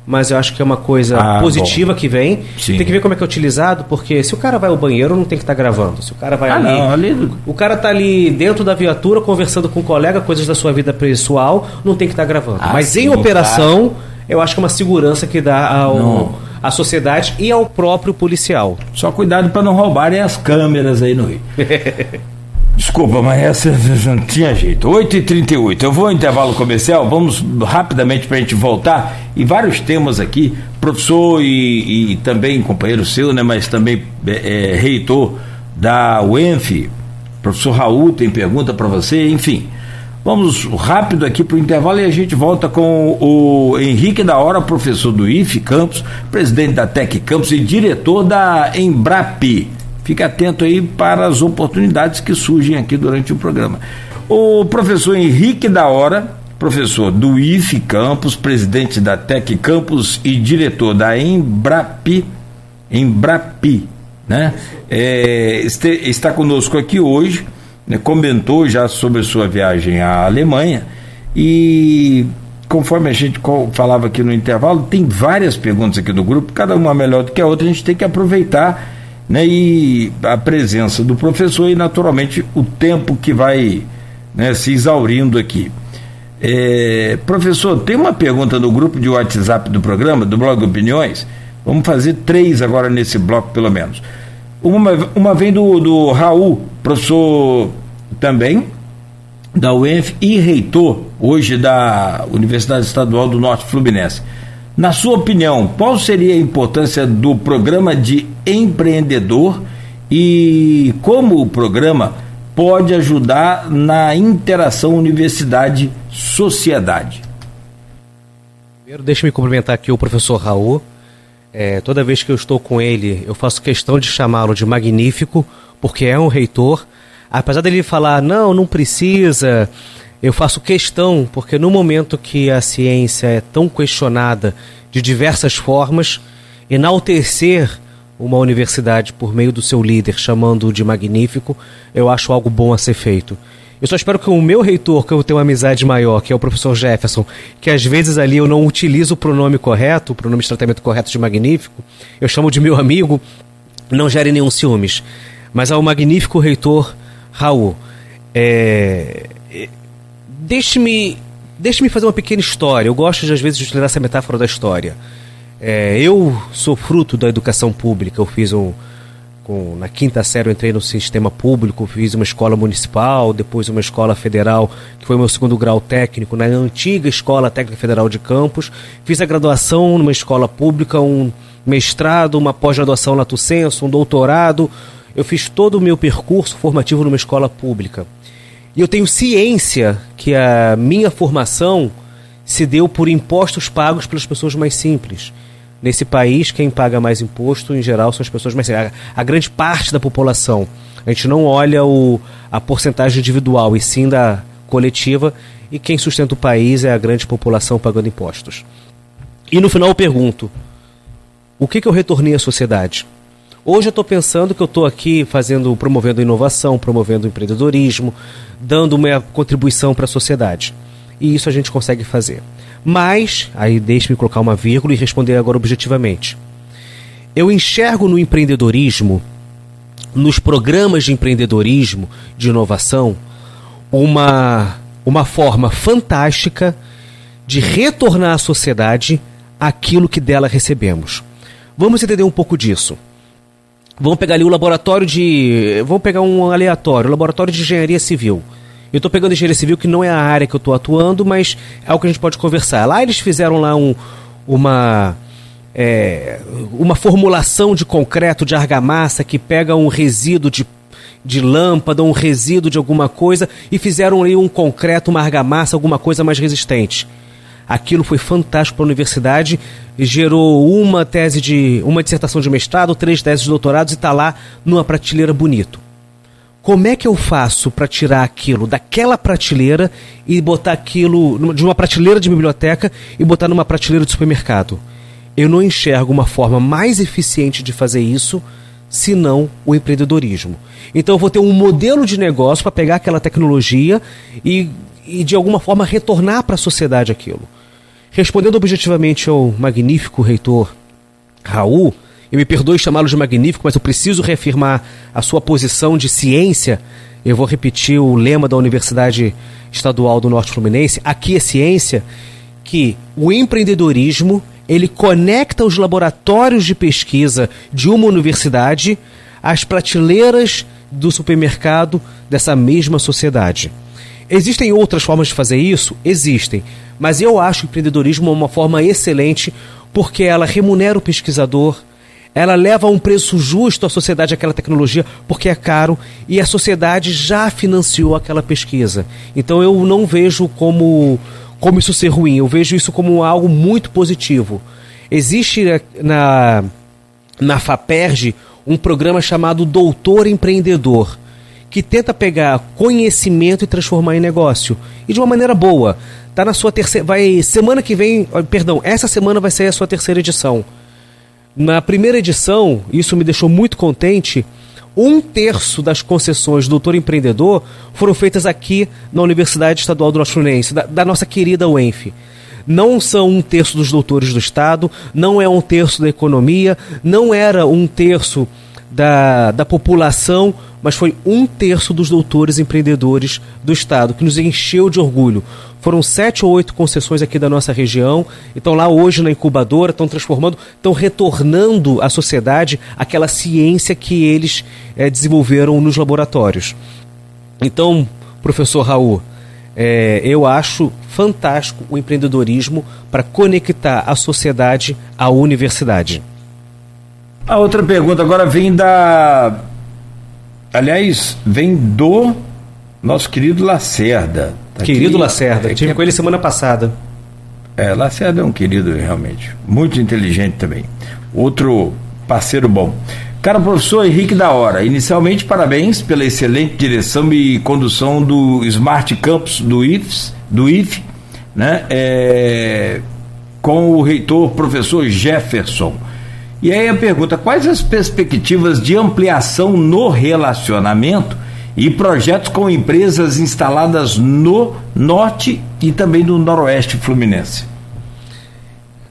mas eu acho que é uma coisa ah, positiva bom. que vem. Sim. Tem que ver como é que é utilizado, porque se o cara vai ao banheiro, não tem que estar tá gravando. Se o cara vai ah, ali, não, ali. O cara tá ali dentro da viatura conversando com um colega, coisas da sua vida pessoal, não tem que estar tá gravando. Ah, mas sim, em operação. Eu acho que é uma segurança que dá ao. à sociedade e ao próprio policial. Só cuidado para não roubarem as câmeras aí no Rio. Desculpa, mas essa não tinha jeito. 8h38. Eu vou ao intervalo comercial, vamos rapidamente para a gente voltar. E vários temas aqui, professor e, e também companheiro seu, né, mas também é, é, reitor da UENF, professor Raul tem pergunta para você, enfim. Vamos rápido aqui para o intervalo e a gente volta com o Henrique da Hora, professor do IFE Campos, presidente da Tec Campos e diretor da Embrapi. Fique atento aí para as oportunidades que surgem aqui durante o programa. O professor Henrique da Hora, professor do IFE Campos, presidente da Tec Campos e diretor da Embrapi, Embrapi, né? É, este, está conosco aqui hoje, né? comentou já sobre sua viagem à Alemanha e conforme a gente falava aqui no intervalo, tem várias perguntas aqui do grupo, cada uma melhor do que a outra, a gente tem que aproveitar né, e a presença do professor e, naturalmente, o tempo que vai né, se exaurindo aqui. É, professor, tem uma pergunta no grupo de WhatsApp do programa, do blog Opiniões. Vamos fazer três agora nesse bloco, pelo menos. Uma, uma vem do, do Raul, professor também da UENF e reitor, hoje da Universidade Estadual do Norte Fluminense. Na sua opinião, qual seria a importância do programa de empreendedor e como o programa pode ajudar na interação universidade-sociedade? Primeiro, deixe-me cumprimentar aqui o professor Raul. É, toda vez que eu estou com ele, eu faço questão de chamá-lo de magnífico, porque é um reitor. Apesar dele falar, não, não precisa, eu faço questão, porque no momento que a ciência é tão questionada de diversas formas, enaltecer uma universidade por meio do seu líder, chamando-o de magnífico, eu acho algo bom a ser feito. Eu só espero que o meu reitor, que eu tenho uma amizade maior, que é o professor Jefferson, que às vezes ali eu não utilizo o pronome correto, o pronome de tratamento correto de magnífico, eu chamo de meu amigo, não gere nenhum ciúmes. Mas ao magnífico reitor Raul, é, Deixe-me deixe fazer uma pequena história. Eu gosto de, às vezes de utilizar essa metáfora da história. É, eu sou fruto da educação pública. Eu fiz um. Com, na quinta série eu entrei no sistema público, fiz uma escola municipal, depois uma escola federal, que foi meu segundo grau técnico, na antiga Escola Técnica Federal de Campos. Fiz a graduação numa escola pública, um mestrado, uma pós-graduação lato senso, um doutorado. Eu fiz todo o meu percurso formativo numa escola pública. E eu tenho ciência que a minha formação se deu por impostos pagos pelas pessoas mais simples. Nesse país, quem paga mais imposto, em geral, são as pessoas mais. A, a grande parte da população. A gente não olha o, a porcentagem individual, e sim da coletiva. E quem sustenta o país é a grande população pagando impostos. E no final eu pergunto: o que, que eu retornei à sociedade? Hoje eu estou pensando que eu estou aqui fazendo, promovendo inovação, promovendo empreendedorismo, dando uma contribuição para a sociedade. E isso a gente consegue fazer. Mas, aí deixe-me colocar uma vírgula e responder agora objetivamente. Eu enxergo no empreendedorismo, nos programas de empreendedorismo, de inovação, uma, uma forma fantástica de retornar à sociedade aquilo que dela recebemos. Vamos entender um pouco disso. Vamos pegar ali o laboratório de. Vamos pegar um aleatório, o laboratório de engenharia civil. Eu estou pegando engenharia civil, que não é a área que eu estou atuando, mas é algo que a gente pode conversar. Lá eles fizeram lá um, uma. é, uma formulação de concreto, de argamassa, que pega um resíduo de, de lâmpada, um resíduo de alguma coisa e fizeram ali um concreto, uma argamassa, alguma coisa mais resistente. Aquilo foi fantástico para a universidade, gerou uma tese de. uma dissertação de mestrado, três teses de doutorado e está lá numa prateleira bonito. Como é que eu faço para tirar aquilo daquela prateleira e botar aquilo de uma prateleira de biblioteca e botar numa prateleira de supermercado? Eu não enxergo uma forma mais eficiente de fazer isso senão o empreendedorismo. Então eu vou ter um modelo de negócio para pegar aquela tecnologia e, e de alguma forma retornar para a sociedade aquilo. Respondendo objetivamente ao magnífico reitor Raul, eu me perdoe chamá-lo de magnífico, mas eu preciso reafirmar a sua posição de ciência. Eu vou repetir o lema da Universidade Estadual do Norte Fluminense: aqui é ciência, que o empreendedorismo ele conecta os laboratórios de pesquisa de uma universidade às prateleiras do supermercado dessa mesma sociedade. Existem outras formas de fazer isso? Existem. Mas eu acho o empreendedorismo uma forma excelente porque ela remunera o pesquisador, ela leva a um preço justo à sociedade aquela tecnologia porque é caro e a sociedade já financiou aquela pesquisa. Então eu não vejo como, como isso ser ruim, eu vejo isso como algo muito positivo. Existe na, na FAPERJ um programa chamado Doutor Empreendedor que tenta pegar conhecimento e transformar em negócio. E de uma maneira boa. Tá na sua terceira. Vai. Semana que vem. Perdão, essa semana vai ser a sua terceira edição. Na primeira edição, isso me deixou muito contente. Um terço das concessões do Doutor Empreendedor foram feitas aqui na Universidade Estadual do Norte Fluminense, da, da nossa querida UENF não são um terço dos doutores do Estado, não é um terço da economia, não era um terço da, da população, mas foi um terço dos doutores empreendedores do Estado, que nos encheu de orgulho. Foram sete ou oito concessões aqui da nossa região, estão lá hoje na incubadora, estão transformando, estão retornando à sociedade aquela ciência que eles é, desenvolveram nos laboratórios. Então, professor Raul, é, eu acho fantástico o empreendedorismo para conectar a sociedade à universidade. A outra pergunta agora vem da. Aliás, vem do nosso querido Lacerda. Tá querido aqui, Lacerda, é, tive com ele semana passada. É, Lacerda é um querido realmente. Muito inteligente também. Outro parceiro bom. Cara professor Henrique da Hora, inicialmente parabéns pela excelente direção e condução do Smart Campus do IFES, do IFE, né? É, com o reitor professor Jefferson. E aí a pergunta: quais as perspectivas de ampliação no relacionamento e projetos com empresas instaladas no norte e também no noroeste fluminense?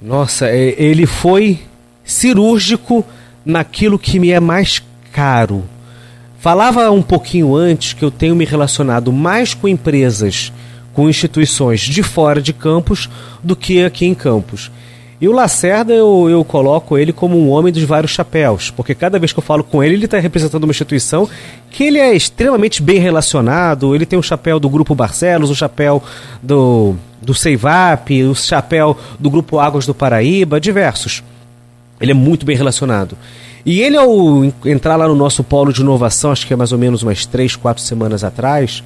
Nossa, é, ele foi cirúrgico naquilo que me é mais caro. Falava um pouquinho antes que eu tenho me relacionado mais com empresas, com instituições de fora de campus do que aqui em campus. E o Lacerda eu, eu coloco ele como um homem dos vários chapéus, porque cada vez que eu falo com ele, ele está representando uma instituição que ele é extremamente bem relacionado. Ele tem o chapéu do Grupo Barcelos, o chapéu do, do Seivap, o chapéu do Grupo Águas do Paraíba, diversos. Ele é muito bem relacionado. E ele, ao entrar lá no nosso polo de inovação, acho que é mais ou menos umas três, quatro semanas atrás,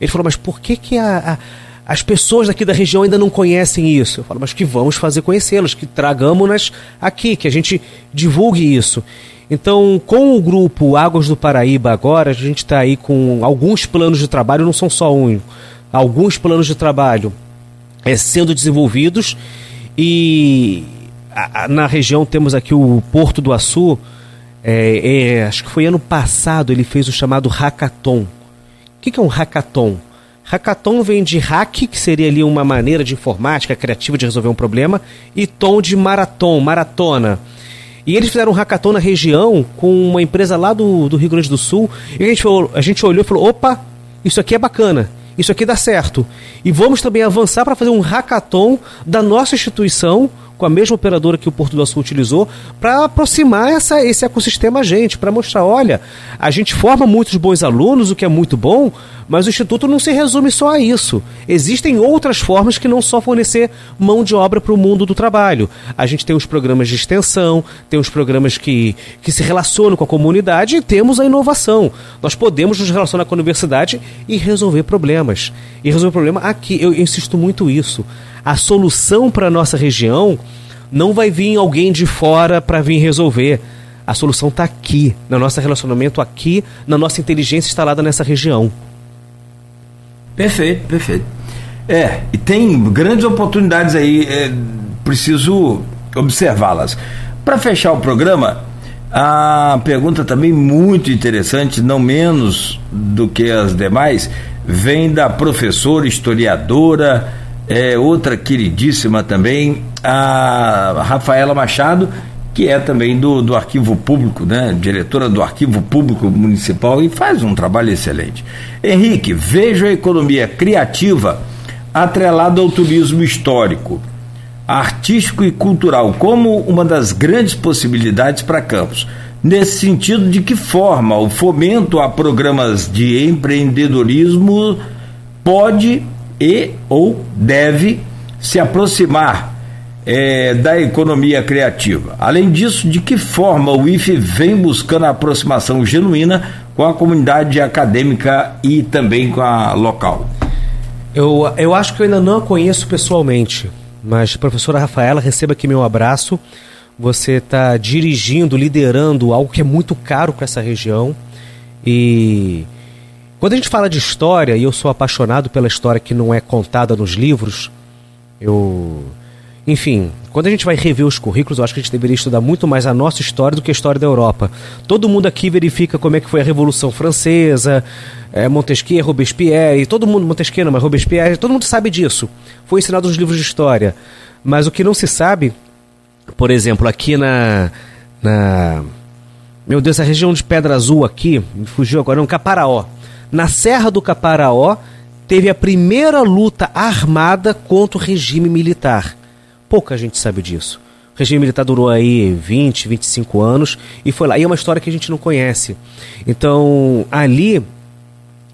ele falou: Mas por que, que a, a as pessoas daqui da região ainda não conhecem isso. Eu falo, mas que vamos fazer conhecê-las, que tragamos-nas aqui, que a gente divulgue isso. Então, com o grupo Águas do Paraíba agora, a gente está aí com alguns planos de trabalho, não são só um, alguns planos de trabalho é, sendo desenvolvidos e a, a, na região temos aqui o Porto do Açu, é, é, acho que foi ano passado ele fez o chamado Hackathon. O que, que é um Hackathon? Hackathon vem de hack, que seria ali uma maneira de informática criativa de resolver um problema, e tom de maratom, maratona. E eles fizeram um hackathon na região com uma empresa lá do, do Rio Grande do Sul. E a gente, falou, a gente olhou e falou: opa, isso aqui é bacana. Isso aqui dá certo. E vamos também avançar para fazer um hackathon da nossa instituição com a mesma operadora que o Porto do Sul utilizou, para aproximar essa, esse ecossistema a gente, para mostrar, olha, a gente forma muitos bons alunos, o que é muito bom, mas o Instituto não se resume só a isso. Existem outras formas que não só fornecer mão de obra para o mundo do trabalho. A gente tem os programas de extensão, tem os programas que, que se relacionam com a comunidade e temos a inovação. Nós podemos nos relacionar com a universidade e resolver problemas. E resolver problema aqui, eu insisto muito isso a solução para a nossa região não vai vir alguém de fora para vir resolver. A solução está aqui, no nosso relacionamento aqui, na nossa inteligência instalada nessa região. Perfeito, perfeito. É, e tem grandes oportunidades aí, é, preciso observá-las. Para fechar o programa, a pergunta também muito interessante, não menos do que as demais, vem da professora, historiadora, é, outra queridíssima também, a Rafaela Machado, que é também do, do Arquivo Público, né? diretora do Arquivo Público Municipal e faz um trabalho excelente. Henrique, vejo a economia criativa atrelada ao turismo histórico, artístico e cultural como uma das grandes possibilidades para Campos. Nesse sentido, de que forma o fomento a programas de empreendedorismo pode e ou deve se aproximar é, da economia criativa. Além disso, de que forma o IFE vem buscando a aproximação genuína com a comunidade acadêmica e também com a local? Eu, eu acho que eu ainda não a conheço pessoalmente, mas professora Rafaela, receba aqui meu abraço. Você está dirigindo, liderando algo que é muito caro para essa região e quando a gente fala de história, e eu sou apaixonado pela história que não é contada nos livros, eu. Enfim, quando a gente vai rever os currículos, eu acho que a gente deveria estudar muito mais a nossa história do que a história da Europa. Todo mundo aqui verifica como é que foi a Revolução Francesa, é, Montesquieu, Robespierre, todo mundo, Montesquieu não, mas Robespierre, todo mundo sabe disso. Foi ensinado nos livros de história. Mas o que não se sabe, por exemplo, aqui na. na meu Deus, a região de Pedra Azul aqui, me fugiu agora, não, Caparaó na Serra do Caparaó, teve a primeira luta armada contra o regime militar. Pouca gente sabe disso. O regime militar durou aí 20, 25 anos e foi lá. E é uma história que a gente não conhece. Então, ali,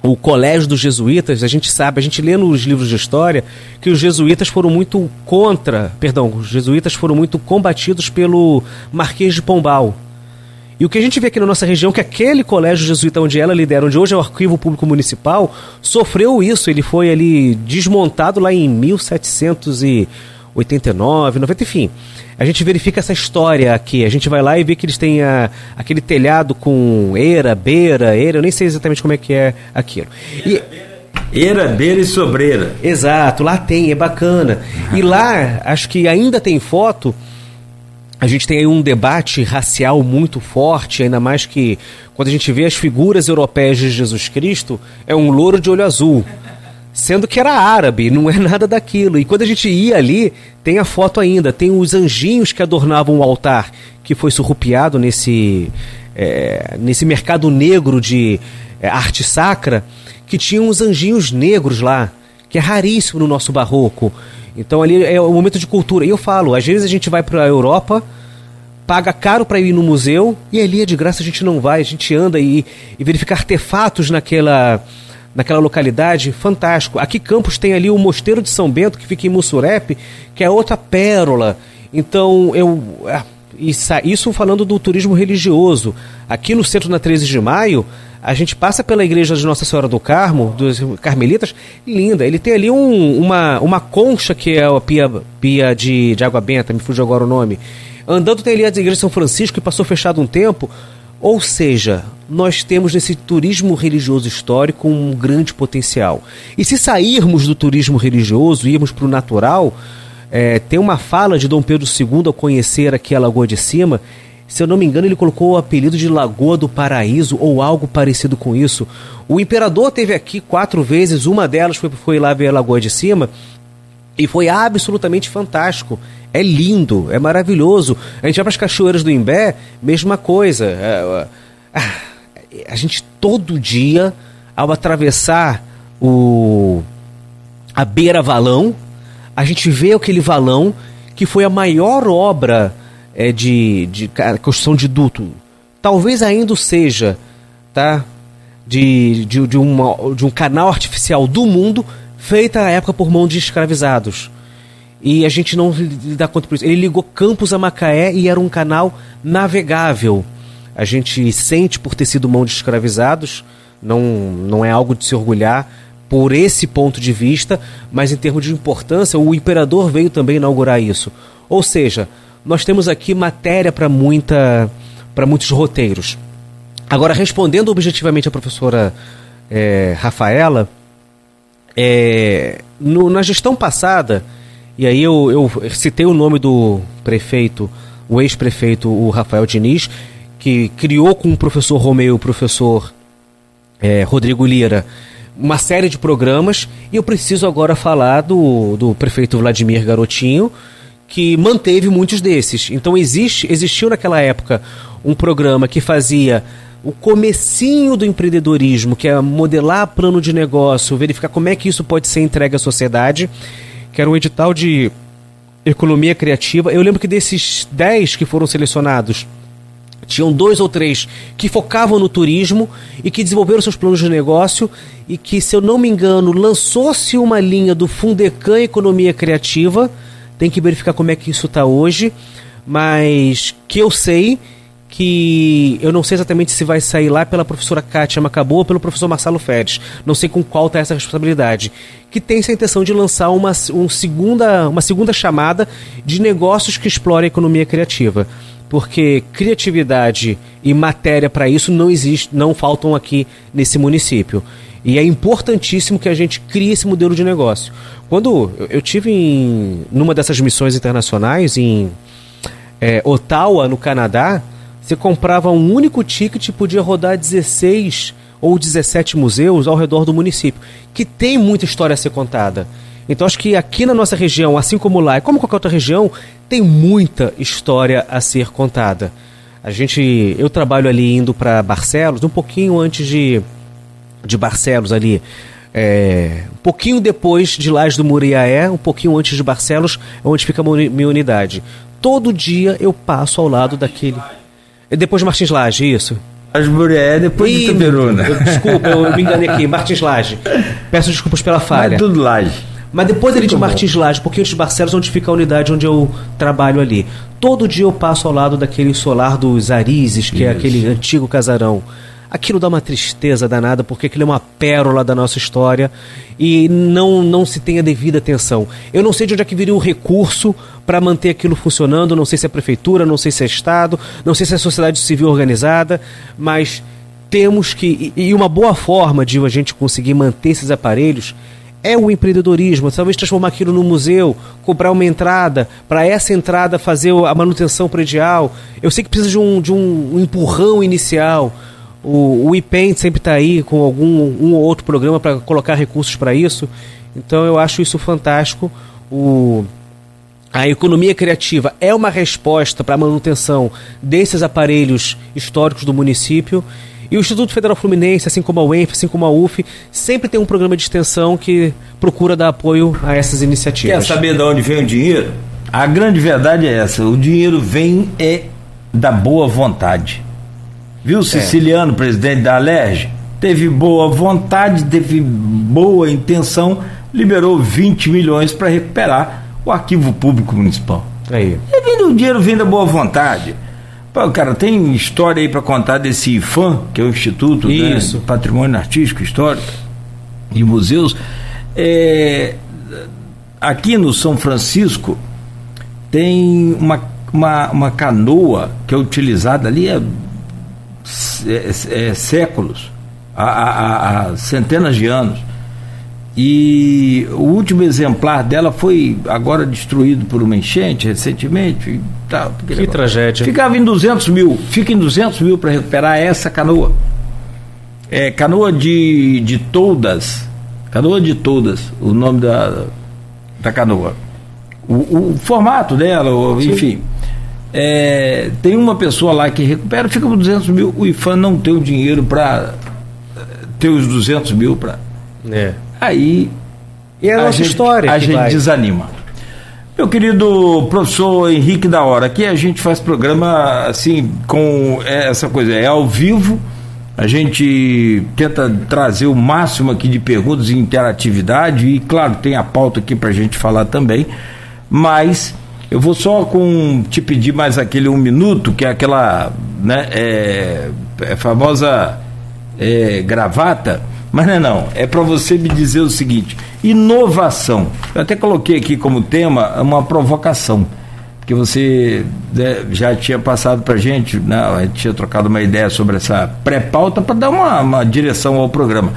o colégio dos jesuítas, a gente sabe, a gente lê nos livros de história que os jesuítas foram muito contra, perdão, os jesuítas foram muito combatidos pelo Marquês de Pombal, e o que a gente vê aqui na nossa região, que aquele colégio jesuíta onde ela lidera, onde hoje é o Arquivo Público Municipal, sofreu isso. Ele foi ali desmontado lá em 1789, 90, enfim. A gente verifica essa história aqui. A gente vai lá e vê que eles têm a, aquele telhado com eira, beira, eira, eu nem sei exatamente como é que é aquilo. E, Eira, beira e sobreira. Exato, lá tem, é bacana. E lá, acho que ainda tem foto a gente tem aí um debate racial muito forte, ainda mais que quando a gente vê as figuras europeias de Jesus Cristo, é um louro de olho azul. Sendo que era árabe, não é nada daquilo. E quando a gente ia ali, tem a foto ainda, tem os anjinhos que adornavam o altar, que foi surrupiado nesse, é, nesse mercado negro de é, arte sacra, que tinham os anjinhos negros lá, que é raríssimo no nosso barroco. Então ali é o momento de cultura. E eu falo, às vezes a gente vai para a Europa, paga caro para ir no museu e ali é de graça a gente não vai, a gente anda e, e verifica artefatos naquela naquela localidade, fantástico. Aqui Campos tem ali o Mosteiro de São Bento, que fica em Mussurepe, que é outra pérola. Então, eu. É, isso falando do turismo religioso. Aqui no centro, na 13 de maio, a gente passa pela igreja de Nossa Senhora do Carmo, dos Carmelitas, linda. Ele tem ali um, uma, uma concha que é a pia, pia de, de água benta, me fugiu agora o nome. Andando tem ali a igreja de São Francisco, que passou fechado um tempo. Ou seja, nós temos nesse turismo religioso histórico um grande potencial. E se sairmos do turismo religioso e irmos para o natural, é, tem uma fala de Dom Pedro II ao conhecer aqui a Lagoa de Cima, se eu não me engano, ele colocou o apelido de Lagoa do Paraíso ou algo parecido com isso. O imperador teve aqui quatro vezes, uma delas foi, foi lá ver a Lagoa de Cima e foi absolutamente fantástico. É lindo, é maravilhoso. A gente vai para as cachoeiras do Imbé, mesma coisa. É, é, a gente todo dia, ao atravessar o a Beira Valão, a gente vê aquele valão que foi a maior obra é, de, de construção de duto. Talvez ainda seja, tá? De, de, de, uma, de um canal artificial do mundo feita à época por mão de escravizados. E a gente não dá conta por isso. Ele ligou Campos a Macaé e era um canal navegável. A gente sente por ter sido mão de escravizados, não, não é algo de se orgulhar por esse ponto de vista, mas em termos de importância, o imperador veio também inaugurar isso. Ou seja, nós temos aqui matéria para muita para muitos roteiros. Agora, respondendo objetivamente a professora é, Rafaela, é, no, na gestão passada, e aí eu, eu citei o nome do prefeito, o ex-prefeito, o Rafael Diniz, que criou com o professor Romeu, o professor é, Rodrigo Lira, uma série de programas, e eu preciso agora falar do, do prefeito Vladimir Garotinho, que manteve muitos desses. Então existe, existiu naquela época um programa que fazia o comecinho do empreendedorismo, que é modelar plano de negócio, verificar como é que isso pode ser entregue à sociedade, que era um edital de economia criativa. Eu lembro que desses 10 que foram selecionados, tinham dois ou três que focavam no turismo e que desenvolveram seus planos de negócio e que, se eu não me engano, lançou-se uma linha do Fundecan Economia Criativa. Tem que verificar como é que isso está hoje, mas que eu sei que eu não sei exatamente se vai sair lá pela professora Kátia Macabou ou pelo professor Marcelo Feres. Não sei com qual está essa responsabilidade. Que tem essa intenção de lançar uma, um segunda, uma segunda chamada de negócios que explorem a economia criativa. Porque criatividade e matéria para isso não existe, não faltam aqui nesse município. E é importantíssimo que a gente crie esse modelo de negócio. Quando eu tive em numa dessas missões internacionais em é, Ottawa, no Canadá, você comprava um único ticket e podia rodar 16 ou 17 museus ao redor do município, que tem muita história a ser contada. Então acho que aqui na nossa região, assim como lá, e como qualquer outra região, tem muita história a ser contada. A gente, eu trabalho ali indo para Barcelos, um pouquinho antes de de Barcelos ali, é, um pouquinho depois de Laje do Muriaé, um pouquinho antes de Barcelos, onde fica a minha unidade. Todo dia eu passo ao lado daquele é depois de Martins Laje, isso. As é depois Ih, de Itaperuna. Desculpa, eu me enganei aqui. Martins Laje. Peço desculpas pela falha. Mas tudo Laje. Mas depois ali de Martins Laje, pouquinho de Barcelos, onde fica a unidade onde eu trabalho ali. Todo dia eu passo ao lado daquele solar dos Arizes, que Isso. é aquele antigo casarão aquilo dá uma tristeza danada, porque aquilo é uma pérola da nossa história e não, não se tem a devida atenção. Eu não sei de onde é que viria o recurso para manter aquilo funcionando, não sei se é prefeitura, não sei se é Estado, não sei se é sociedade civil organizada, mas temos que. E uma boa forma de a gente conseguir manter esses aparelhos é o empreendedorismo, talvez transformar aquilo num museu, cobrar uma entrada, para essa entrada fazer a manutenção predial. Eu sei que precisa de um, de um empurrão inicial, o, o IPEN sempre está aí com algum um ou outro programa para colocar recursos para isso. Então eu acho isso fantástico. O, a economia criativa é uma resposta para a manutenção desses aparelhos históricos do município. E o Instituto Federal Fluminense, assim como a UENF, assim como a UF, sempre tem um programa de extensão que procura dar apoio a essas iniciativas. Quer saber de onde vem o dinheiro? A grande verdade é essa: o dinheiro vem é da boa vontade. Viu, Siciliano, é. presidente da Alerj? Teve boa vontade, teve boa intenção, liberou 20 milhões para recuperar o arquivo público municipal. Aí. E vindo o dinheiro vem da boa vontade. Pô, cara, tem história aí para contar desse IFAM, que é o Instituto né, Isso. Né, Patrimônio Artístico Histórico e Museus. É, aqui no São Francisco tem uma, uma, uma canoa que é utilizada ali, é é, séculos, há, há, há, centenas de anos. E o último exemplar dela foi agora destruído por uma enchente recentemente. Tá, que negócio. tragédia. Ficava em 200 mil, fica em 200 mil para recuperar essa canoa. É canoa de, de todas, canoa de todas, o nome da, da canoa. O, o formato dela, enfim. É, tem uma pessoa lá que recupera, fica por 200 mil. O IFAM não tem o dinheiro para ter os 200 mil para É. Aí. E é a, a gente, história. A gente vai. desanima. Meu querido professor Henrique da Hora, aqui a gente faz programa assim, com essa coisa, é ao vivo, a gente tenta trazer o máximo aqui de perguntas e interatividade, e claro, tem a pauta aqui para a gente falar também, mas eu vou só com te pedir mais aquele um minuto, que é aquela né, é, é famosa é, gravata, mas não é não, é para você me dizer o seguinte, inovação. Eu até coloquei aqui como tema uma provocação, porque você né, já tinha passado para gente, né, a gente tinha trocado uma ideia sobre essa pré-pauta para dar uma, uma direção ao programa.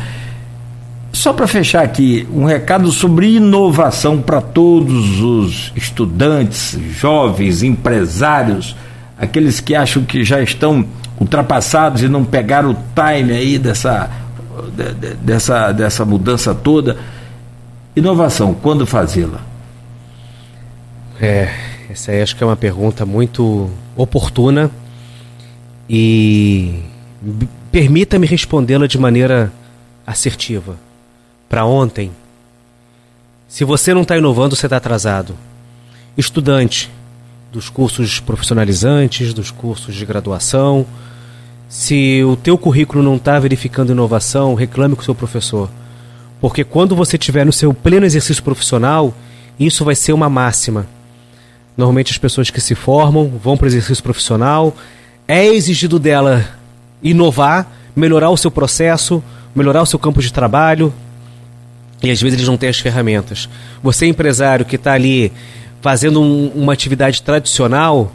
Só para fechar aqui, um recado sobre inovação para todos os estudantes, jovens, empresários, aqueles que acham que já estão ultrapassados e não pegaram o time aí dessa, dessa, dessa mudança toda. Inovação, quando fazê-la? É, essa aí acho que é uma pergunta muito oportuna e permita-me respondê-la de maneira assertiva. Para ontem, se você não está inovando, você está atrasado. Estudante dos cursos profissionalizantes, dos cursos de graduação, se o teu currículo não está verificando inovação, reclame com o seu professor. Porque quando você estiver no seu pleno exercício profissional, isso vai ser uma máxima. Normalmente as pessoas que se formam vão para o exercício profissional, é exigido dela inovar, melhorar o seu processo, melhorar o seu campo de trabalho, e às vezes eles não têm as ferramentas. Você, empresário que está ali fazendo um, uma atividade tradicional,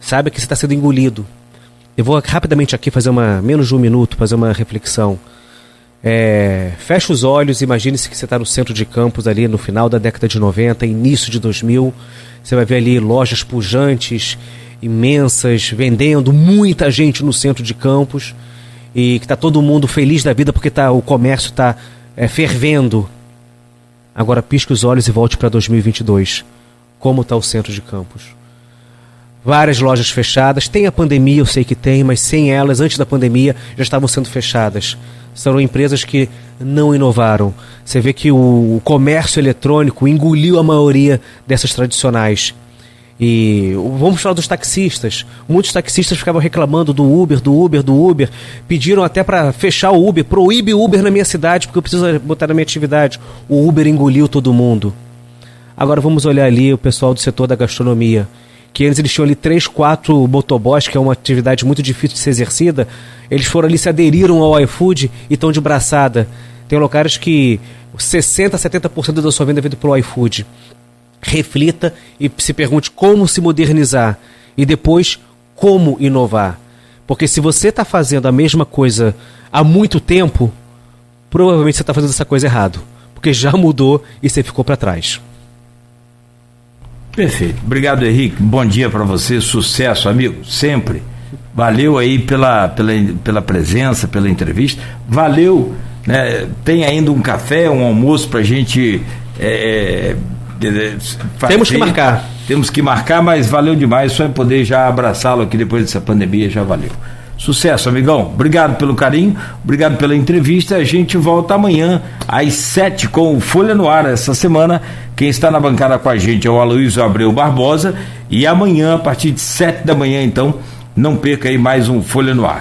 sabe que você está sendo engolido. Eu vou rapidamente aqui fazer uma, menos de um minuto, fazer uma reflexão. É, fecha os olhos, imagine-se que você está no centro de campos ali no final da década de 90, início de 2000. Você vai ver ali lojas pujantes, imensas, vendendo, muita gente no centro de campos e que está todo mundo feliz da vida porque tá, o comércio está é, fervendo. Agora pisque os olhos e volte para 2022. Como está o centro de campos? várias lojas fechadas. Tem a pandemia, eu sei que tem, mas sem elas, antes da pandemia, já estavam sendo fechadas. São empresas que não inovaram. Você vê que o comércio eletrônico engoliu a maioria dessas tradicionais. E vamos falar dos taxistas. Muitos taxistas ficavam reclamando do Uber, do Uber, do Uber. Pediram até para fechar o Uber, proíbe o Uber na minha cidade, porque eu preciso botar na minha atividade. O Uber engoliu todo mundo. Agora vamos olhar ali o pessoal do setor da gastronomia que antes eles tinham ali três, quatro motoboys, que é uma atividade muito difícil de ser exercida, eles foram ali, se aderiram ao iFood e estão de braçada. Tem locais que 60%, 70% da sua venda é vindo pelo iFood. Reflita e se pergunte como se modernizar e depois como inovar. Porque se você está fazendo a mesma coisa há muito tempo, provavelmente você está fazendo essa coisa errado. Porque já mudou e você ficou para trás. Perfeito. Obrigado, Henrique. Bom dia para você. Sucesso, amigo. Sempre. Valeu aí pela, pela, pela presença, pela entrevista. Valeu. Né? Tem ainda um café, um almoço para a gente. É, Temos que marcar. Temos que marcar, mas valeu demais. Só em poder já abraçá-lo aqui depois dessa pandemia já valeu. Sucesso, amigão. Obrigado pelo carinho, obrigado pela entrevista. A gente volta amanhã às sete com o Folha no Ar. Essa semana, quem está na bancada com a gente é o Aloysio Abreu Barbosa. E amanhã, a partir de sete da manhã, então, não perca aí mais um Folha no Ar.